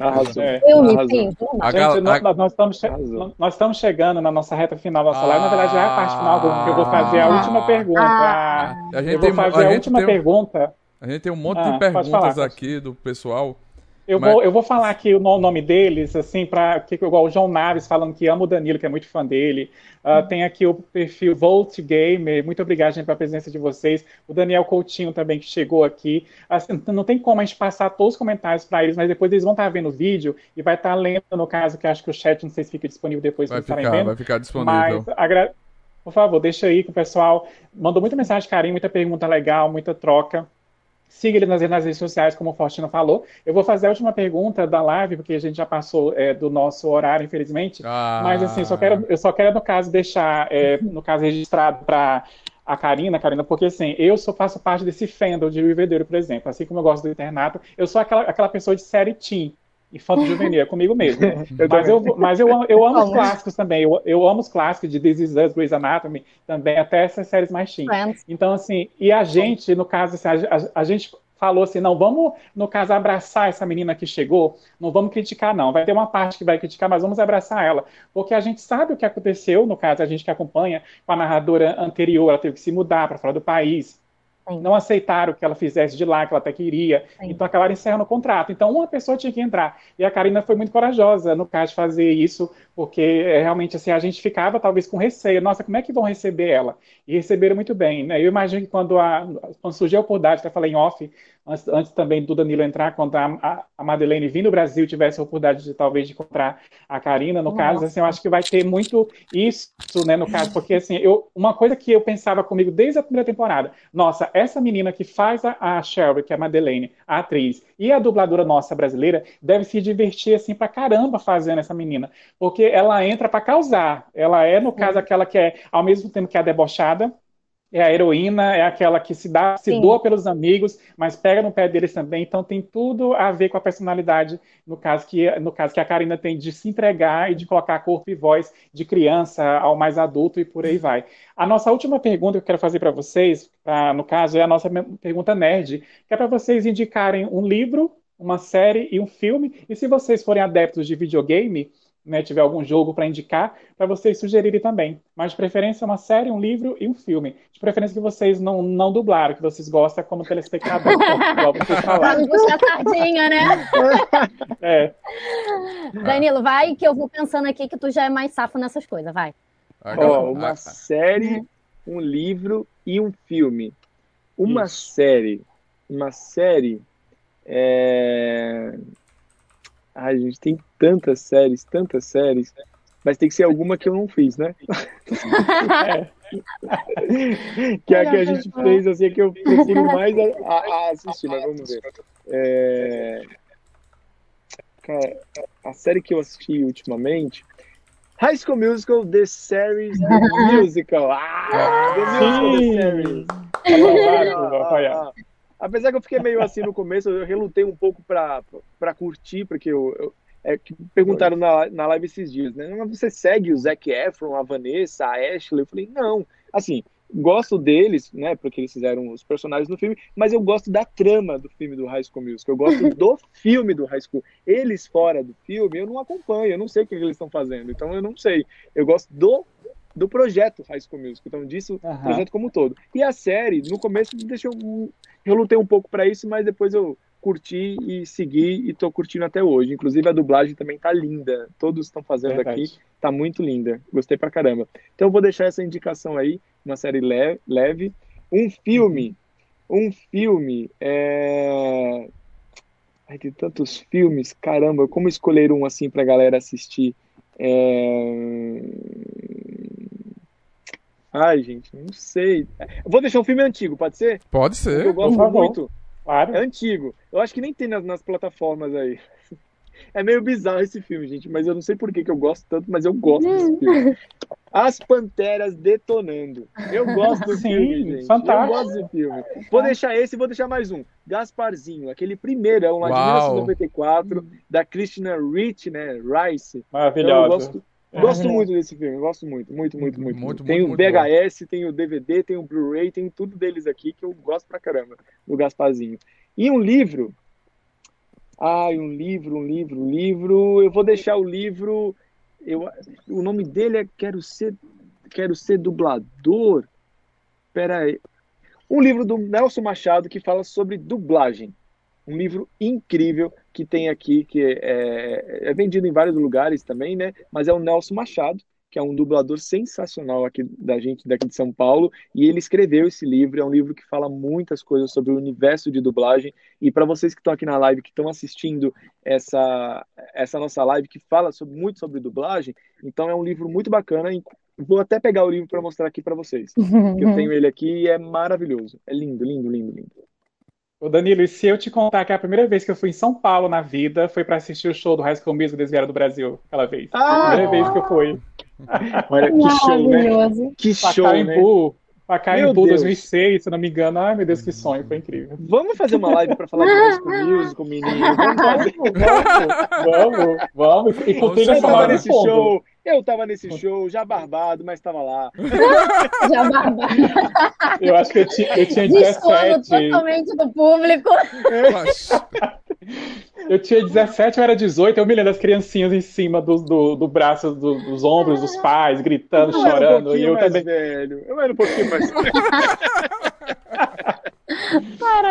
Arrasou. É. Filme, Gente, nós, nós, estamos nós estamos chegando na nossa reta final da nossa ah, live. Na verdade, já é a parte final, porque eu vou fazer a última ah. pergunta. Ah, a gente eu vou fazer a, a última pergunta. A gente tem um monte de ah, perguntas aqui do pessoal. Eu, Mas... vou, eu vou falar aqui o nome deles, assim, para igual o João Naves falando que ama o Danilo, que é muito fã dele. Uh, tem aqui o perfil Volt Gamer. Muito obrigado, gente, pela presença de vocês. O Daniel Coutinho também que chegou aqui. Assim, não tem como a gente passar todos os comentários para eles, mas depois eles vão estar vendo o vídeo e vai estar lendo, no caso, que acho que o chat não sei se fica disponível depois para estarem vendo. Vai ficar disponível. Mas agra... por favor, deixa aí que o pessoal mandou muita mensagem de carinho, muita pergunta legal, muita troca. Siga ele nas, nas, redes sociais, como o Faustino falou. Eu vou fazer a última pergunta da live, porque a gente já passou é, do nosso horário, infelizmente. Ah. Mas, assim, só quero, eu só quero, no caso, deixar, é, no caso, registrado para a Karina, Karina, porque assim, eu sou, faço parte desse fandom de Riverdeiro, por exemplo. Assim como eu gosto do internato, eu sou aquela, aquela pessoa de série teen infanto juvenil, é comigo mesmo. eu mas, eu, mas eu, eu amo os clássicos também. Eu, eu amo os clássicos de This Is Us, Grey's Anatomy, também, até essas séries mais teen. Então, assim, e a gente, no caso, assim, a, a, a gente falou assim: não, vamos, no caso, abraçar essa menina que chegou, não vamos criticar, não. Vai ter uma parte que vai criticar, mas vamos abraçar ela. Porque a gente sabe o que aconteceu, no caso, a gente que acompanha, com a narradora anterior, ela teve que se mudar para fora do país. Sim. Não aceitaram que ela fizesse de lá, que ela até queria. Sim. Então acabaram encerrando o contrato. Então uma pessoa tinha que entrar. E a Karina foi muito corajosa no caso de fazer isso, porque é, realmente assim, a gente ficava talvez com receio. Nossa, como é que vão receber ela? E receberam muito bem. Né? Eu imagino que quando, a, quando surgiu a oportunidade, até falei em off, antes, antes também do Danilo entrar, quando a, a, Madeleine vir no Brasil tivesse a oportunidade de talvez de encontrar a Karina, no Nossa. caso, assim, eu acho que vai ter muito isso, né, no caso, porque assim, eu, uma coisa que eu pensava comigo desde a primeira temporada, nossa, essa menina que faz a, a Sherry, que é a Madeleine, a atriz, e a dubladora nossa brasileira, deve se divertir assim pra caramba fazendo essa menina, porque ela entra para causar, ela é, no caso, aquela que é, ao mesmo tempo que é a debochada, é a heroína, é aquela que se dá, se Sim. doa pelos amigos, mas pega no pé deles também. Então tem tudo a ver com a personalidade, no caso que no caso que a Karina tem de se entregar e de colocar corpo e voz de criança ao mais adulto e por aí vai. A nossa última pergunta que eu quero fazer para vocês, pra, no caso, é a nossa pergunta nerd, que é para vocês indicarem um livro, uma série e um filme. E se vocês forem adeptos de videogame, né, tiver algum jogo para indicar, para vocês sugerirem também. Mas de preferência uma série, um livro e um filme. De preferência que vocês não, não dublaram, que vocês gostam como telespectador, igual vocês falaram. puxar sardinha, né? é. Danilo, vai que eu vou pensando aqui que tu já é mais safo nessas coisas, vai. oh, uma série, um livro e um filme. Uma Isso. série, uma série é... Ai, gente, tem tantas séries, tantas séries. Mas tem que ser alguma que eu não fiz, né? é. que é a que a gente fez, assim, é que eu prefiro mais a, a assistir, mas vamos ver. É... Cara, a série que eu assisti ultimamente. High School Musical, The Series, The Musical. Ah, The Musical, The Series. Ah, ah, Apesar que eu fiquei meio assim no começo, eu relutei um pouco para curtir, porque eu, eu é, que perguntaram na, na live esses dias, né? Mas você segue o Zac Efron, a Vanessa, a Ashley? Eu falei, não. Assim, gosto deles, né? Porque eles fizeram os personagens no filme, mas eu gosto da trama do filme do High School Musical. Eu gosto do filme do High School. Eles fora do filme, eu não acompanho, eu não sei o que eles estão fazendo. Então eu não sei. Eu gosto do do projeto High School Musical, então disso, uhum. projeto como um todo. E a série, no começo, deixou eu lutei um pouco para isso, mas depois eu curti e segui e tô curtindo até hoje. Inclusive a dublagem também tá linda. Todos estão fazendo Verdade. aqui, tá muito linda. Gostei pra caramba. Então eu vou deixar essa indicação aí, uma série leve. leve. Um filme, um filme é... Ai, tem tantos filmes, caramba, como escolher um assim pra galera assistir? É... Ai, gente, não sei. Eu vou deixar um filme antigo, pode ser? Pode ser. Eu gosto muito. Claro. É antigo. Eu acho que nem tem nas, nas, plataformas aí. É meio bizarro esse filme, gente, mas eu não sei por que, que eu gosto tanto, mas eu gosto desse filme. As Panteras Detonando. Eu gosto do Sim, filme, gente. Fantástico. Eu gosto desse filme. Vou deixar esse e vou deixar mais um. Gasparzinho, aquele primeiro, é um lá de 1994, da Christina Ricci, né? Rice. Maravilhoso. Então, eu gosto, Gosto muito desse filme, gosto muito, muito, muito, muito. muito tem o VHS, tem o DVD, tem o Blu-ray, tem tudo deles aqui que eu gosto pra caramba, do Gasparzinho. E um livro. Ai, um livro, um livro, um livro. Eu vou deixar o livro. Eu, o nome dele é Quero Ser, Quero Ser Dublador. Pera aí. Um livro do Nelson Machado que fala sobre dublagem. Um livro incrível que tem aqui, que é, é vendido em vários lugares também, né? Mas é o Nelson Machado, que é um dublador sensacional aqui da gente, daqui de São Paulo, e ele escreveu esse livro. É um livro que fala muitas coisas sobre o universo de dublagem. E para vocês que estão aqui na live, que estão assistindo essa, essa nossa live, que fala sobre, muito sobre dublagem, então é um livro muito bacana. Vou até pegar o livro para mostrar aqui para vocês. eu tenho ele aqui e é maravilhoso. É lindo, lindo, lindo, lindo. Ô Danilo, e se eu te contar que a primeira vez que eu fui em São Paulo na vida foi para assistir o show do High School Musical Desviaram do Brasil, aquela vez. Ah! A primeira vez que eu fui. Olha que show, né? Que show, Pacaembu, né? Pacaembu 2006, se não me engano. Ai, meu Deus, que sonho, foi incrível. Vamos fazer uma live para falar de School Musical, menino? Vamos fazer. vamos, vamos. E com trilha sonora nesse show. Eu tava nesse show, já barbado, mas tava lá. já barbado. Eu acho que eu tinha, eu tinha 17. totalmente do público. Eu tinha 17, eu era 18, eu me lembro das criancinhas em cima do, do, do braço, do, dos ombros dos pais, gritando, eu chorando. Um e eu também. Velho. Eu era um pouquinho mais velho.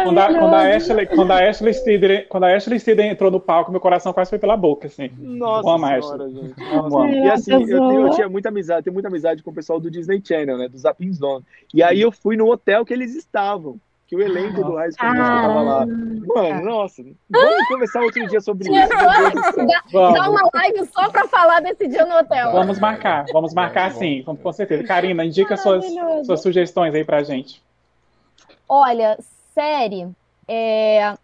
Quando a, quando, a Ashley, quando, a Ashley Steeder, quando a Ashley Steeder entrou no palco, meu coração quase foi pela boca, assim. Nossa amo senhora, gente. Amo, amo. E assim, eu, tenho, eu, tinha muita amizade, tenho muita amizade com o pessoal do Disney Channel, né? Do Zapping Zone. E aí eu fui no hotel que eles estavam. Que o elenco do High School Musical tava lá. Mano, nossa. Vamos conversar outro dia sobre isso. Dá uma live só pra falar desse dia no hotel. Vamos marcar, vamos marcar sim, com certeza. Karina, indica suas, suas sugestões aí pra gente. Olha, série. É...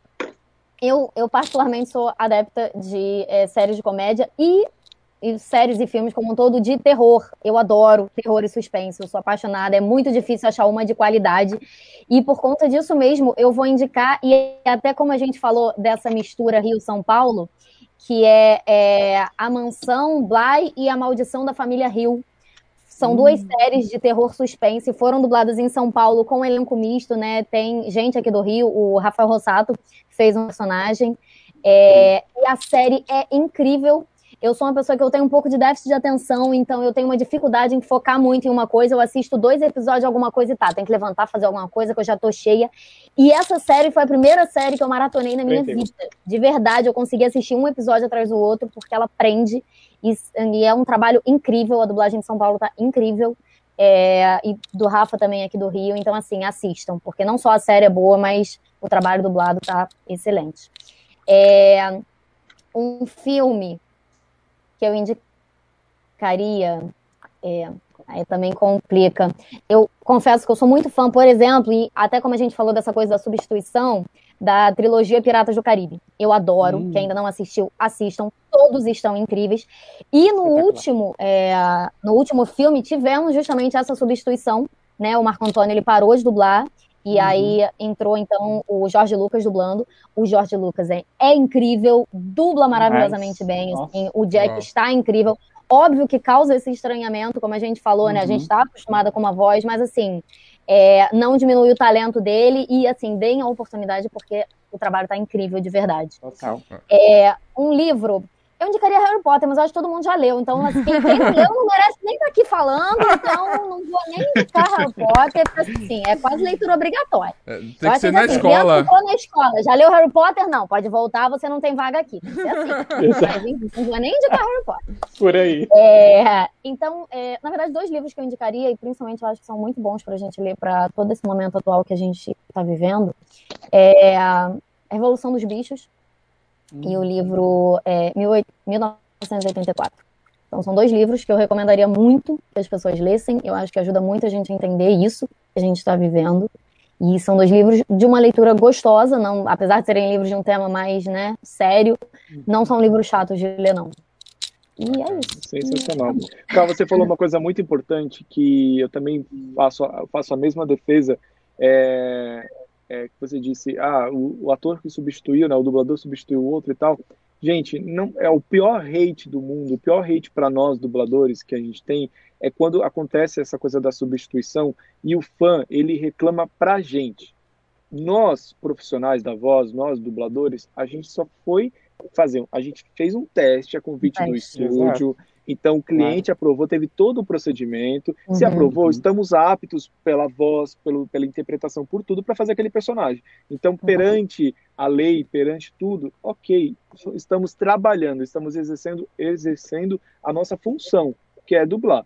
Eu, eu, particularmente, sou adepta de é, séries de comédia e, e, séries e filmes como um todo de terror. Eu adoro terror e suspense, eu sou apaixonada. É muito difícil achar uma de qualidade. E por conta disso mesmo, eu vou indicar, e até como a gente falou dessa mistura Rio-São Paulo, que é, é, A Mansão Bly e A Maldição da Família Rio são hum. duas séries de terror suspense, foram dubladas em São Paulo com elenco misto, né? Tem gente aqui do Rio, o Rafael Rossato fez um personagem. É, e a série é incrível. Eu sou uma pessoa que eu tenho um pouco de déficit de atenção, então eu tenho uma dificuldade em focar muito em uma coisa. Eu assisto dois episódios de alguma coisa e tá, tem que levantar, fazer alguma coisa que eu já tô cheia. E essa série foi a primeira série que eu maratonei na minha vida. De verdade, eu consegui assistir um episódio atrás do outro, porque ela prende. E, e é um trabalho incrível. A dublagem de São Paulo tá incrível. É, e do Rafa também aqui do Rio. Então, assim, assistam, porque não só a série é boa, mas o trabalho dublado tá excelente. É, um filme que eu indicaria. É, aí também complica. Eu confesso que eu sou muito fã, por exemplo, e até como a gente falou dessa coisa da substituição, da trilogia Piratas do Caribe. Eu adoro, hum. quem ainda não assistiu, assistam, todos estão incríveis. E no último, é, no último filme tivemos justamente essa substituição, né? O Marco Antônio ele parou de dublar e uhum. aí entrou então o Jorge Lucas dublando. O Jorge Lucas é, é incrível, dubla maravilhosamente bem. Assim, o Jack está incrível. Óbvio que causa esse estranhamento, como a gente falou, uhum. né? A gente está uhum. acostumada com uma voz, mas assim, é, não diminui o talento dele e assim, deem a oportunidade porque o trabalho está incrível de verdade. Total. É, um livro eu indicaria Harry Potter, mas eu acho que todo mundo já leu. Então, assim, quem não leu não merece nem estar tá aqui falando, então não vou nem indicar Harry Potter, porque assim, é quase leitura obrigatória. É, tem que ser na assim, escola. na escola. Já leu Harry Potter? Não, pode voltar, você não tem vaga aqui. Tem que ser assim. não vou nem indicar Harry Potter. Por aí. É, então, é, na verdade, dois livros que eu indicaria, e principalmente eu acho que são muito bons para a gente ler para todo esse momento atual que a gente está vivendo, é a Revolução dos Bichos, e o livro é 1984. Então, são dois livros que eu recomendaria muito que as pessoas lessem. Eu acho que ajuda muito a gente a entender isso que a gente está vivendo. E são dois livros de uma leitura gostosa, não, apesar de serem livros de um tema mais né, sério, não são livros chatos de ler, não. E é isso. Sensacional. Cá, você falou uma coisa muito importante que eu também faço, faço a mesma defesa. É, é, que você disse, ah, o, o, ator que substituiu, né, o dublador substituiu o outro e tal. Gente, não é o pior hate do mundo, o pior hate para nós dubladores que a gente tem é quando acontece essa coisa da substituição e o fã ele reclama pra gente. Nós profissionais da voz, nós dubladores, a gente só foi fazer, a gente fez um teste a convite do estúdio, Então, o cliente claro. aprovou, teve todo o procedimento. Uhum. Se aprovou, estamos aptos pela voz, pelo, pela interpretação, por tudo, para fazer aquele personagem. Então, perante a lei, perante tudo, ok, estamos trabalhando, estamos exercendo, exercendo a nossa função, que é dublar.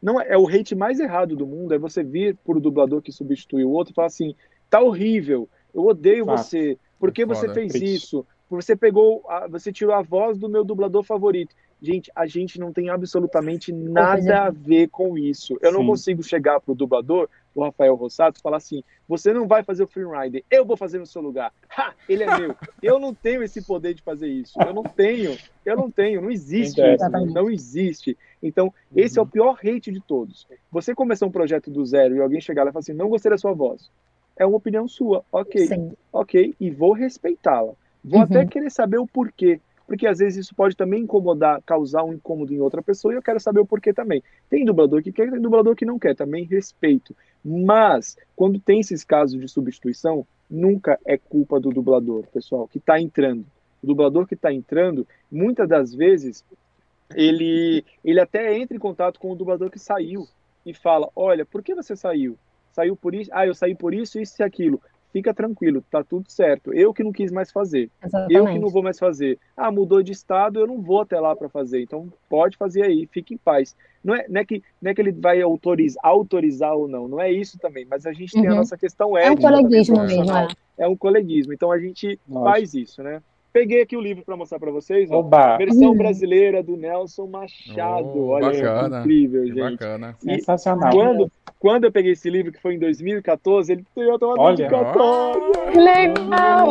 Não é, é o hate mais errado do mundo, é você vir por o dublador que substitui o outro e falar assim, tá horrível, eu odeio Fato. você, por que é você fez isso? Você pegou, a, você tirou a voz do meu dublador favorito. Gente, a gente não tem absolutamente nada a ver com isso. Eu Sim. não consigo chegar pro dublador, o Rafael Rossato, e falar assim: você não vai fazer o Free Rider, eu vou fazer no seu lugar. Ha! Ele é meu. Eu não tenho esse poder de fazer isso. Eu não tenho. Eu não tenho. Não existe isso. Não existe. Então, esse uhum. é o pior hate de todos. Você começar um projeto do zero e alguém chegar lá e falar assim: não gostei da sua voz. É uma opinião sua. Ok. Sim. Ok. E vou respeitá-la. Vou uhum. até querer saber o porquê porque às vezes isso pode também incomodar, causar um incômodo em outra pessoa e eu quero saber o porquê também. Tem dublador que quer, tem dublador que não quer, também respeito. Mas, quando tem esses casos de substituição, nunca é culpa do dublador, pessoal, que está entrando. O dublador que está entrando, muitas das vezes, ele, ele até entra em contato com o dublador que saiu e fala: Olha, por que você saiu? Saiu por isso? Ah, eu saí por isso, isso e aquilo fica tranquilo, tá tudo certo. Eu que não quis mais fazer. Exatamente. Eu que não vou mais fazer. Ah, mudou de estado, eu não vou até lá para fazer. Então pode fazer aí, fique em paz. Não é, não é, que, não é que ele vai autorizar, autorizar ou não, não é isso também, mas a gente uhum. tem a uhum. nossa questão ética. É um coleguismo mesmo, é. É um coleguismo, então a gente Nossa. faz isso, né? Peguei aqui o livro para mostrar para vocês. Ó, Oba. Versão brasileira do Nelson Machado. Oh, Olha, bacana. incrível, gente. Bacana. Sensacional. Quando, quando eu peguei esse livro, que foi em 2014, ele tem uma dedicatória. Que legal!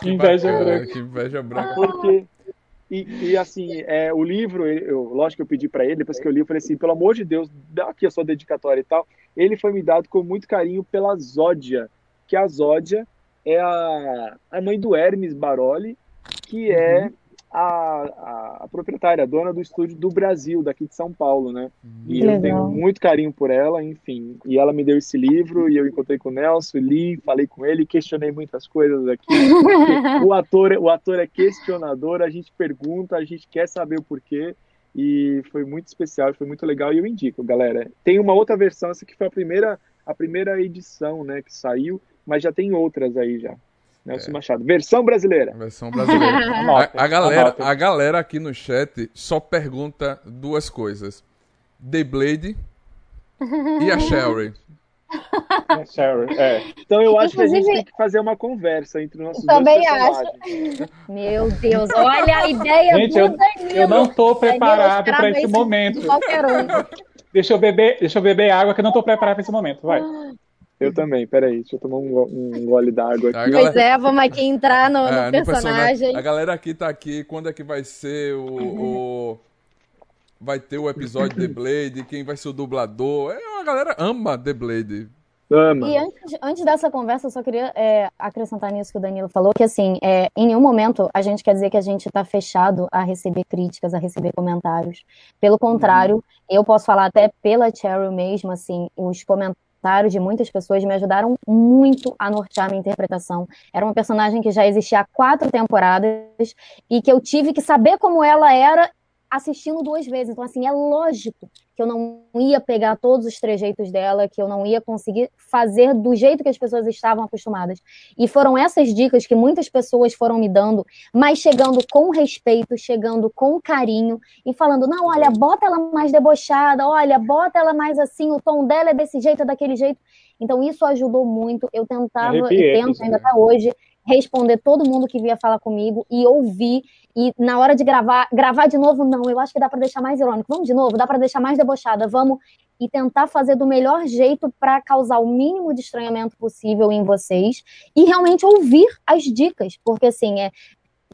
Que inveja branca. Que inveja branca. Porque, e, e, assim, é, o livro, eu, lógico que eu pedi para ele, depois que eu li, eu falei assim, pelo amor de Deus, dá aqui a sua dedicatória e tal. Ele foi me dado com muito carinho pela Zódia, que a Zódia é a, a mãe do Hermes Baroli, que é uhum. a, a, a, proprietária, a dona do estúdio do Brasil, daqui de São Paulo, né? Uhum. E eu tenho muito carinho por ela, enfim. E ela me deu esse livro e eu encontrei com o Nelson, li, falei com ele, questionei muitas coisas aqui. o, ator, o ator é questionador, a gente pergunta, a gente quer saber o porquê. E foi muito especial, foi muito legal e eu indico, galera. Tem uma outra versão, essa que foi a primeira, a primeira edição, né, que saiu mas já tem outras aí já. Nelson é. Machado. Versão brasileira. Versão brasileira. a, a, galera, a galera aqui no chat só pergunta duas coisas: The Blade e a Sherry. É, é. Então eu acho Inclusive, que a gente tem que fazer uma conversa entre nossos também dois acho. Meu Deus, olha a ideia gente, eu, eu, não estou preparado para esse momento. Um. Deixa eu beber, deixa eu beber água que eu não estou preparado para esse momento. Vai. Eu também, peraí, deixa eu tomar um, um gole d'água aqui. Galera... Pois é, vamos aqui entrar no, é, no, personagem. personagem. A galera aqui tá aqui, quando é que vai ser o... o... Vai ter o episódio The Blade, quem vai ser o dublador. É, a galera ama The Blade. Ama. E antes, antes dessa conversa, eu só queria é, acrescentar nisso que o Danilo falou, que assim, é, em nenhum momento a gente quer dizer que a gente está fechado a receber críticas, a receber comentários. Pelo contrário, uhum. eu posso falar até pela Cheryl mesmo, assim, os comentários comentários de muitas pessoas me ajudaram muito a nortear minha interpretação. Era uma personagem que já existia há quatro temporadas e que eu tive que saber como ela era assistindo duas vezes. Então, assim, é lógico que eu não ia pegar todos os trejeitos dela, que eu não ia conseguir fazer do jeito que as pessoas estavam acostumadas. E foram essas dicas que muitas pessoas foram me dando, mas chegando com respeito, chegando com carinho e falando: não, olha, bota ela mais debochada, olha, bota ela mais assim, o tom dela é desse jeito, é daquele jeito. Então, isso ajudou muito. Eu tentava e tento ainda até hoje responder todo mundo que via falar comigo e ouvir. E na hora de gravar, gravar de novo, não, eu acho que dá para deixar mais irônico. Vamos de novo, dá para deixar mais debochada, vamos. E tentar fazer do melhor jeito para causar o mínimo de estranhamento possível em vocês e realmente ouvir as dicas, porque assim, é,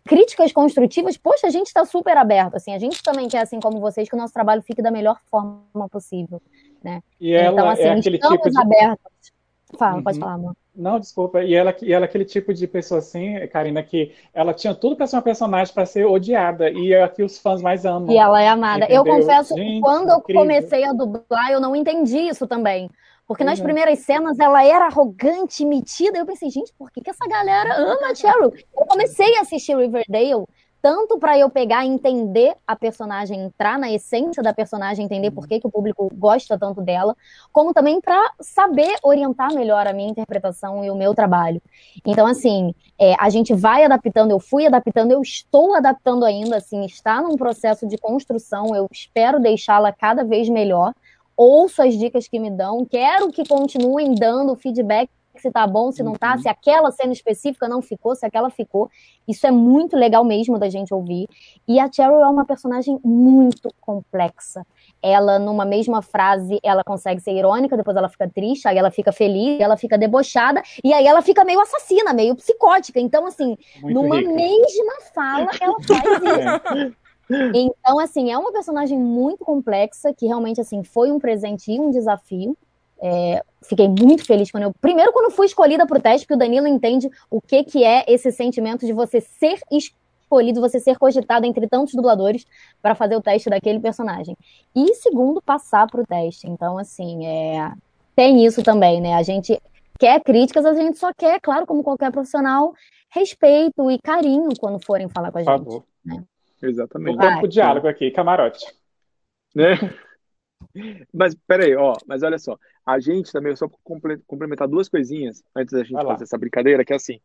críticas construtivas, poxa, a gente está super aberto, assim, a gente também quer, assim como vocês, que o nosso trabalho fique da melhor forma possível, né? E então, assim, é estamos tipo de... abertos. Fala, uhum. pode falar, amor. Não, desculpa. E ela, e ela é aquele tipo de pessoa assim, Karina, que ela tinha tudo para ser uma personagem para ser odiada e é que os fãs mais amam. E ela é amada. Entendeu? Eu confesso, Gente, quando eu incrível. comecei a dublar, eu não entendi isso também. Porque nas uhum. primeiras cenas ela era arrogante, metida. Eu pensei, gente, por que, que essa galera ama a Cheryl? Eu comecei a assistir Riverdale tanto para eu pegar e entender a personagem, entrar na essência da personagem, entender por que, que o público gosta tanto dela, como também para saber orientar melhor a minha interpretação e o meu trabalho. Então, assim, é, a gente vai adaptando, eu fui adaptando, eu estou adaptando ainda, assim, está num processo de construção, eu espero deixá-la cada vez melhor. Ouço as dicas que me dão, quero que continuem dando feedback se tá bom, se não tá, uhum. se aquela cena específica não ficou, se aquela ficou. Isso é muito legal mesmo da gente ouvir. E a Cheryl é uma personagem muito complexa. Ela, numa mesma frase, ela consegue ser irônica, depois ela fica triste, aí ela fica feliz, ela fica debochada, e aí ela fica meio assassina, meio psicótica. Então, assim, muito numa rica. mesma fala, ela faz isso. Então, assim, é uma personagem muito complexa, que realmente, assim, foi um presente e um desafio. É, fiquei muito feliz quando eu. Primeiro, quando fui escolhida para o teste, porque o Danilo entende o que, que é esse sentimento de você ser escolhido, você ser cogitado entre tantos dubladores para fazer o teste daquele personagem. E segundo, passar para o teste. Então, assim, é... tem isso também, né? A gente quer críticas, a gente só quer, claro, como qualquer profissional, respeito e carinho quando forem falar com a gente. Por favor. Né? Exatamente. Vamos pro diálogo aqui, camarote. Né? Mas peraí, ó, mas olha só, a gente também, só complementar duas coisinhas antes da gente fazer essa brincadeira, que é assim,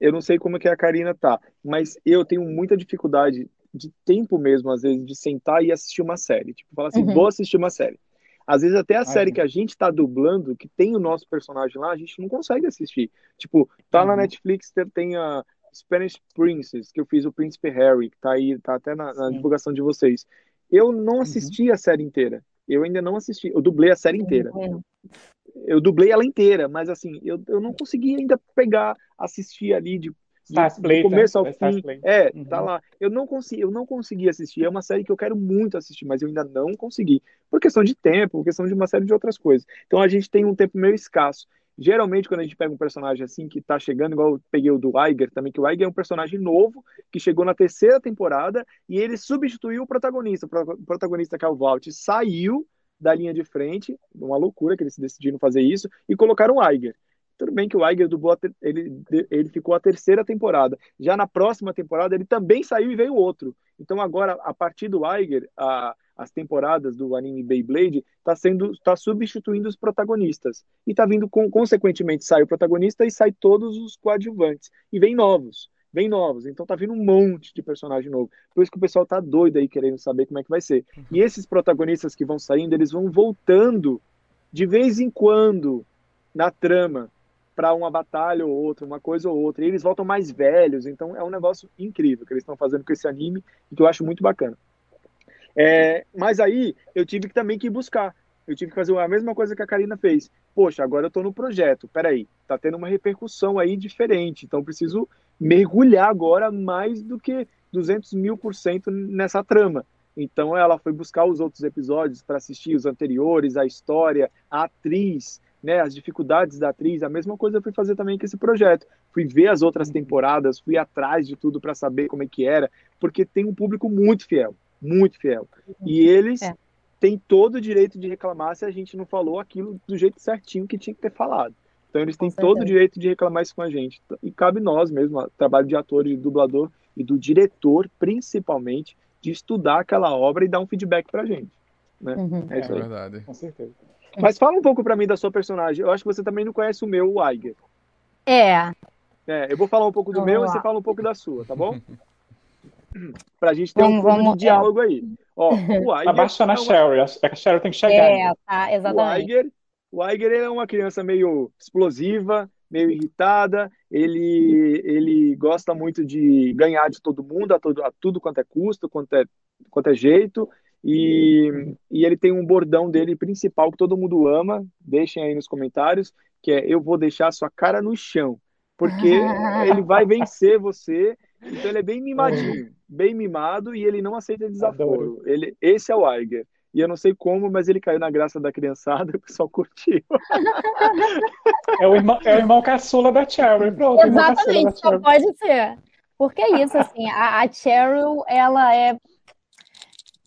eu não sei como que a Karina tá, mas eu tenho muita dificuldade de tempo mesmo, às vezes, de sentar e assistir uma série. Tipo, falar assim, uhum. vou assistir uma série. Às vezes até a Ai, série que a gente tá dublando, que tem o nosso personagem lá, a gente não consegue assistir. Tipo, tá uhum. na Netflix, tem a Spanish Princess, que eu fiz o Príncipe Harry, que tá aí, tá até na, na divulgação de vocês. Eu não uhum. assisti uhum. a série inteira. Eu ainda não assisti. Eu dublei a série inteira. Eu dublei ela inteira, mas assim, eu, eu não consegui ainda pegar, assistir ali de, de, de começo ao fim. É, uhum. tá lá. Eu não consegui, eu não consegui assistir. É uma série que eu quero muito assistir, mas eu ainda não consegui. Por questão de tempo, por questão de uma série de outras coisas. Então a gente tem um tempo meio escasso. Geralmente, quando a gente pega um personagem assim que tá chegando, igual eu peguei o do Iger também, que o Iger é um personagem novo, que chegou na terceira temporada e ele substituiu o protagonista. O protagonista, que é o Valt, saiu da linha de frente, uma loucura que eles decidiram fazer isso, e colocaram o Iger. Tudo bem que o Iger dublou, ele, ele ficou a terceira temporada. Já na próxima temporada, ele também saiu e veio outro. Então agora, a partir do Iger, a, as temporadas do anime Beyblade está sendo está substituindo os protagonistas. E está vindo com, consequentemente sai o protagonista e sai todos os coadjuvantes. E vem novos vem novos. Então tá vindo um monte de personagem novo. Por isso que o pessoal tá doido aí querendo saber como é que vai ser. E esses protagonistas que vão saindo eles vão voltando de vez em quando na trama para uma batalha ou outra, uma coisa ou outra. E eles voltam mais velhos, então é um negócio incrível que eles estão fazendo com esse anime e que eu acho muito bacana. É, mas aí eu tive também que buscar. Eu tive que fazer a mesma coisa que a Karina fez. Poxa, agora eu estou no projeto. Peraí, tá tendo uma repercussão aí diferente. Então preciso mergulhar agora mais do que 200 mil por cento nessa trama. Então ela foi buscar os outros episódios para assistir os anteriores, a história, a atriz, né, as dificuldades da atriz. A mesma coisa eu fui fazer também com esse projeto. Fui ver as outras temporadas, fui atrás de tudo para saber como é que era, porque tem um público muito fiel muito fiel. E eles é. têm todo o direito de reclamar se a gente não falou aquilo do jeito certinho que tinha que ter falado. Então eles têm todo o direito de reclamar isso com a gente. E cabe nós mesmo, trabalho de ator, de dublador e do diretor, principalmente, de estudar aquela obra e dar um feedback pra gente. Né? Uhum. É isso é aí. verdade. Com certeza. Mas fala um pouco para mim da sua personagem. Eu acho que você também não conhece o meu, o Aiger. É. É, eu vou falar um pouco do meu e você fala um pouco da sua, tá bom? Pra gente ter vamos, um vamos, de diálogo é. aí. Ó, o Iger Abaixa na é uma... Cheryl, a Cheryl tem que chegar. É, tá, exatamente. O Iger, o Iger é uma criança meio explosiva, meio irritada, ele, ele gosta muito de ganhar de todo mundo, a, todo, a tudo quanto é custo, quanto é, quanto é jeito, e, e ele tem um bordão dele principal que todo mundo ama, deixem aí nos comentários, que é eu vou deixar sua cara no chão, porque ele vai vencer você então ele é bem mimadinho, bem mimado e ele não aceita desaforo. Ele, esse é o Aiger. E eu não sei como, mas ele caiu na graça da criançada e o pessoal curtiu. É o irmão, é o irmão caçula da Cheryl. Pronto, Exatamente, só pode ser. Porque é isso, assim, a, a Cheryl, ela é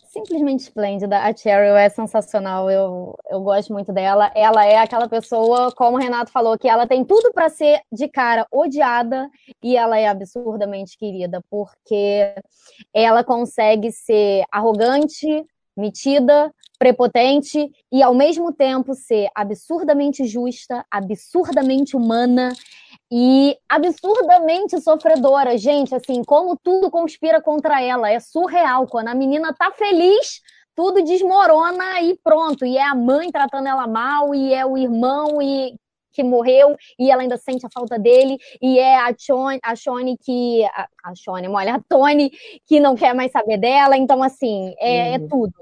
simplesmente esplêndida. A Cheryl é sensacional, eu, eu gosto muito dela. Ela é aquela pessoa, como o Renato falou, que ela tem tudo para ser de cara odiada e ela é absurdamente querida, porque ela consegue ser arrogante, metida, prepotente e ao mesmo tempo ser absurdamente justa, absurdamente humana e absurdamente sofredora. Gente, assim, como tudo conspira contra ela, é surreal. Quando a menina tá feliz, tudo desmorona e pronto. E é a mãe tratando ela mal, e é o irmão e que morreu e ela ainda sente a falta dele, e é a Shone, a Shone que. A, a Shone, olha, a Tony que não quer mais saber dela, então assim, é, é uhum. é tudo.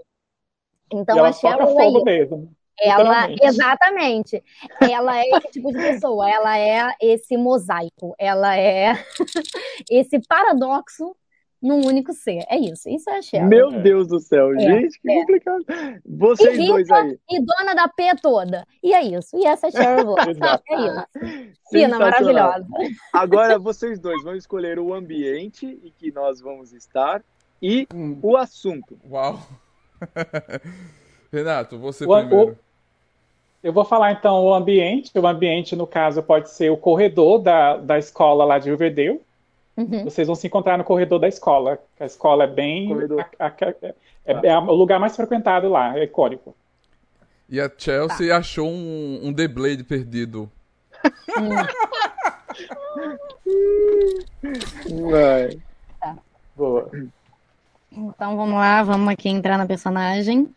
Então a Cheryl é mesmo. Ela, exatamente. Ela é esse tipo de pessoa, ela é esse mosaico, ela é esse paradoxo num único ser. É isso, isso é a Cheryl. Meu Deus do céu, é, gente, que é. complicado. Vocês e dois aí. E dona da P toda. E é isso, e essa é a Cheryl É isso. Fina, maravilhosa. Agora vocês dois vão escolher o ambiente em que nós vamos estar e hum. o assunto. Uau! Renato, você o, primeiro. O, eu vou falar então o ambiente. O ambiente, no caso, pode ser o corredor da, da escola lá de Riverdale. Uhum. Vocês vão se encontrar no corredor da escola. A escola é bem. A, a, é, é, é, o lugar mais frequentado lá, é icônico. E a Chelsea tá. achou um, um The Blade perdido. Vai. Tá. Boa. Então vamos lá, vamos aqui entrar na personagem.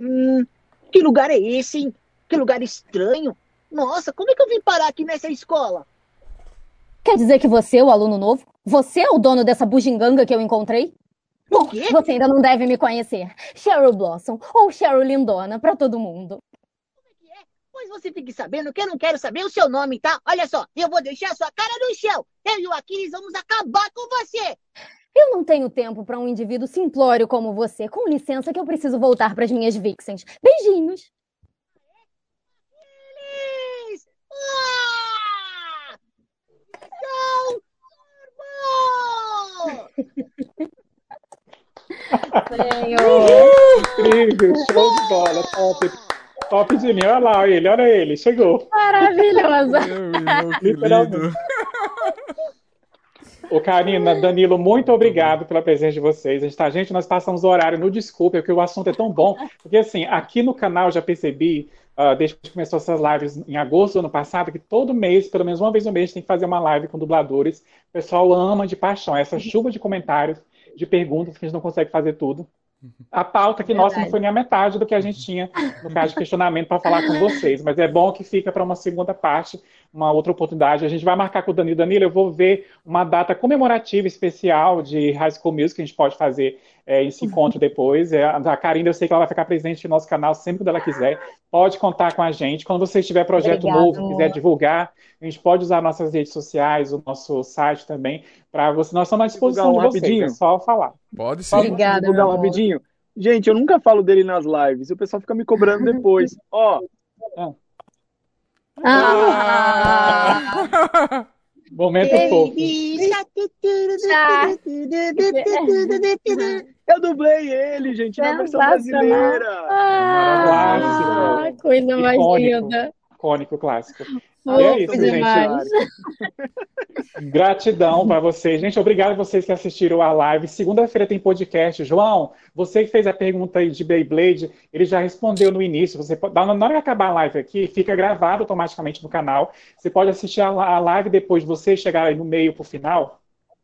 Hum, que lugar é esse, hein? Que lugar estranho. Nossa, como é que eu vim parar aqui nessa escola? Quer dizer que você é o aluno novo? Você é o dono dessa bugiganga que eu encontrei? Bom, você ainda não deve me conhecer. Cheryl Blossom ou Cheryl Lindona para todo mundo. Como é que é? Pois você fique sabendo que eu não quero saber o seu nome, tá? Olha só, eu vou deixar sua cara no chão. Eu e o Aquiles vamos acabar com você. Eu não tenho tempo para um indivíduo simplório como você. Com licença que eu preciso voltar para as minhas vixens. Beijinhos. Aquiles! Incrível, show de bola, top. Top de mim, olha lá ele, olha ele, chegou. Maravilhosa. Literalmente. Ô, Karina, Danilo, muito obrigado pela presença de vocês. A gente, tá, gente, nós passamos o horário no desculpa, porque o assunto é tão bom. Porque, assim, aqui no canal já percebi, uh, desde que começou essas lives em agosto do ano passado, que todo mês, pelo menos uma vez no mês, tem que fazer uma live com dubladores. O pessoal ama de paixão. Essa chuva de comentários, de perguntas, que a gente não consegue fazer tudo. A pauta que, nossa, não foi nem a metade do que a gente tinha, no caso de questionamento, para falar com vocês. Mas é bom que fica para uma segunda parte, uma outra oportunidade. A gente vai marcar com o Danilo. Danilo, eu vou ver uma data comemorativa especial de High School Music que a gente pode fazer é, esse encontro depois. É, a Karina, eu sei que ela vai ficar presente no nosso canal sempre que ela quiser. Pode contar com a gente. Quando você tiver projeto Obrigada, novo, quiser divulgar, a gente pode usar nossas redes sociais, o nosso site também, para você. Nós estamos à disposição um de vocês, rapidinho. é só falar. Pode sim. Obrigada. Divulgar um rapidinho. Gente, eu nunca falo dele nas lives. O pessoal fica me cobrando depois. Ó. Ah. ah. Momento fofo. Eu dublei ele, gente, na versão brasileira. Ah, coisa mais linda. Icônico clássico. É isso, gente. Gratidão para vocês. Gente, obrigado a vocês que assistiram a live. Segunda-feira tem podcast. João, você que fez a pergunta aí de Beyblade, ele já respondeu no início. Você pode, na hora que acabar a live aqui, fica gravado automaticamente no canal. Você pode assistir a live depois de você chegar aí no meio para o final.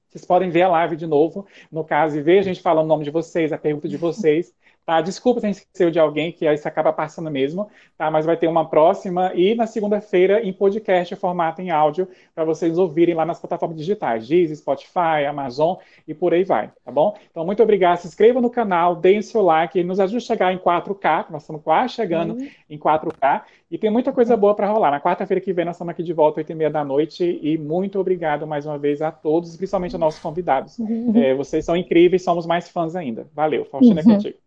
Vocês podem ver a live de novo, no caso, e ver a gente falando o nome de vocês, a pergunta de vocês. Tá? Desculpa se a gente esqueceu de alguém, que isso acaba passando mesmo, tá? mas vai ter uma próxima e na segunda-feira em podcast, formato em áudio, para vocês ouvirem lá nas plataformas digitais, Deezer, Spotify, Amazon e por aí vai, tá bom? Então, muito obrigado, se inscreva no canal, deem seu like, nos ajude a chegar em 4K, nós estamos quase chegando uhum. em 4K, e tem muita coisa boa para rolar. Na quarta-feira que vem nós estamos aqui de volta, 8 e meia da noite, e muito obrigado mais uma vez a todos, principalmente aos nossos convidados. Uhum. É, vocês são incríveis, somos mais fãs ainda. Valeu, Faustina, uhum. é contigo.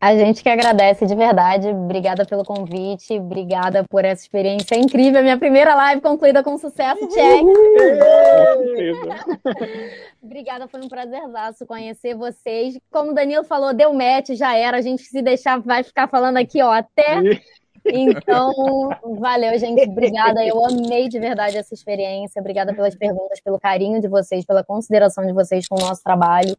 A gente que agradece de verdade. Obrigada pelo convite, obrigada por essa experiência incrível. Minha primeira live concluída com sucesso, check. obrigada, foi um prazerzaço conhecer vocês. Como o Danilo falou, deu match, já era. A gente se deixar vai ficar falando aqui, ó, até. Então, valeu, gente. Obrigada. Eu amei de verdade essa experiência. Obrigada pelas perguntas, pelo carinho de vocês, pela consideração de vocês com o nosso trabalho.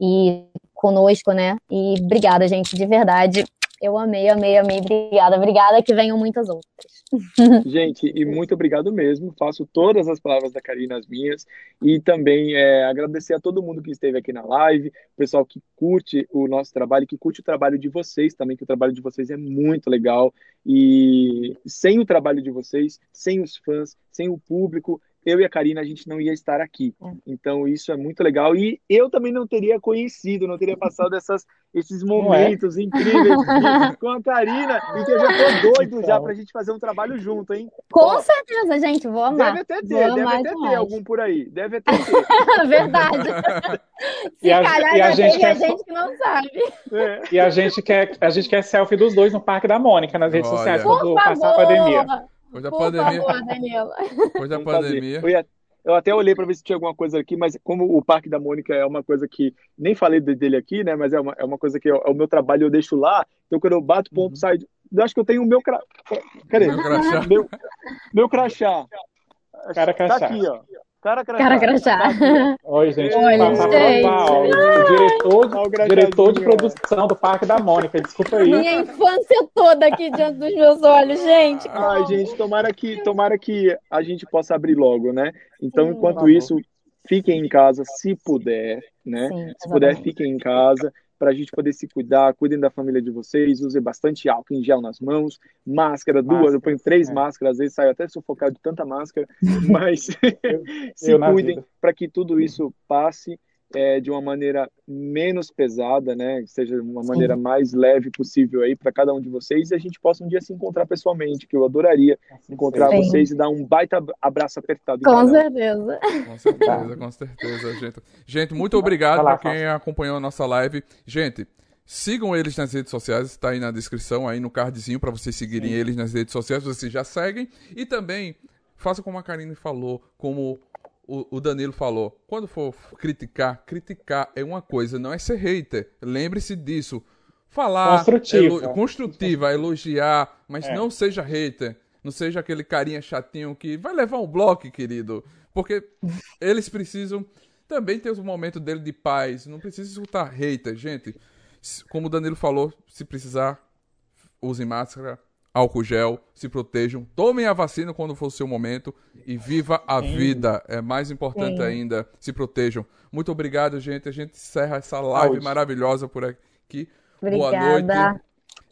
E conosco, né? E obrigada, gente, de verdade. Eu amei, amei, amei. Obrigada, obrigada. Que venham muitas outras. Gente, e muito obrigado mesmo. Faço todas as palavras da Karina as minhas. E também é, agradecer a todo mundo que esteve aqui na live, o pessoal que curte o nosso trabalho, que curte o trabalho de vocês também, que o trabalho de vocês é muito legal. E sem o trabalho de vocês, sem os fãs, sem o público, eu e a Karina a gente não ia estar aqui. É. Então isso é muito legal e eu também não teria conhecido, não teria passado essas, esses é? momentos é? incríveis com a Karina e que eu já tô doido então. já pra gente fazer um trabalho junto, hein? Com Ó, certeza, gente, vou amar. Deve até ter, vou deve até ter algum por aí, deve até ter. Verdade. Se e a, calhar, e a gente quer... a gente que não sabe. É. E a gente quer a gente quer selfie dos dois no Parque da Mônica nas redes Olha. sociais quando passar a pandemia. Depois da Por pandemia. Favor. Depois da pandemia. Eu até olhei para ver se tinha alguma coisa aqui, mas como o Parque da Mônica é uma coisa que nem falei dele aqui, né? Mas é uma, é uma coisa que é, é o meu trabalho, eu deixo lá. Então quando eu bato ponto, uhum. sai. Eu acho que eu tenho o meu cra... Cadê? Meu crachá. Meu, meu crachá. Cara crachá. Tá aqui, ó. Cara crachá. Cara crachá. Oi, gente. Oi, gente. O diretor, de, diretor de produção do Parque da Mônica, desculpa aí. Minha infância toda aqui diante dos meus olhos, gente. Ai, gente, tomara que, tomara que a gente possa abrir logo, né? Então, enquanto isso, fiquem em casa se puder, né? Sim, se puder, fiquem em casa para a gente poder se cuidar, cuidem da família de vocês, usem bastante álcool em gel nas mãos, máscara, máscara duas, eu ponho três é. máscaras, às vezes saio até sufocado de tanta máscara, mas se eu cuidem para que tudo isso passe é, de uma maneira menos pesada, né? Que seja uma maneira Sim. mais leve possível aí para cada um de vocês e a gente possa um dia se encontrar pessoalmente, que eu adoraria encontrar Sim. vocês e dar um baita abraço apertado. Com certeza. Com certeza, com certeza, gente. Gente, muito obrigado para quem acompanhou a nossa live. Gente, Sigam eles nas redes sociais, está aí na descrição, aí no cardzinho, para vocês seguirem Sim. eles nas redes sociais, vocês já seguem. E também, faça como a Karine falou, como o, Danilo falou, quando for criticar, criticar é uma coisa, não é ser hater. Lembre-se disso. Falar construtiva, elo, construtiva elogiar, mas é. não seja hater. Não seja aquele carinha chatinho que vai levar um bloco, querido. Porque eles precisam também ter o momento dele de paz. Não precisa escutar hater, gente. Como o Danilo falou, se precisar, use máscara, álcool gel, se protejam, tomem a vacina quando for o seu momento e viva a Sim. vida. É mais importante Sim. ainda, se protejam. Muito obrigado, gente. A gente encerra essa live Saúde. maravilhosa por aqui. Obrigada. Boa noite.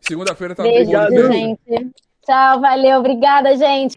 Segunda-feira tá Beijo, gente. Tchau, valeu. Obrigada, gente.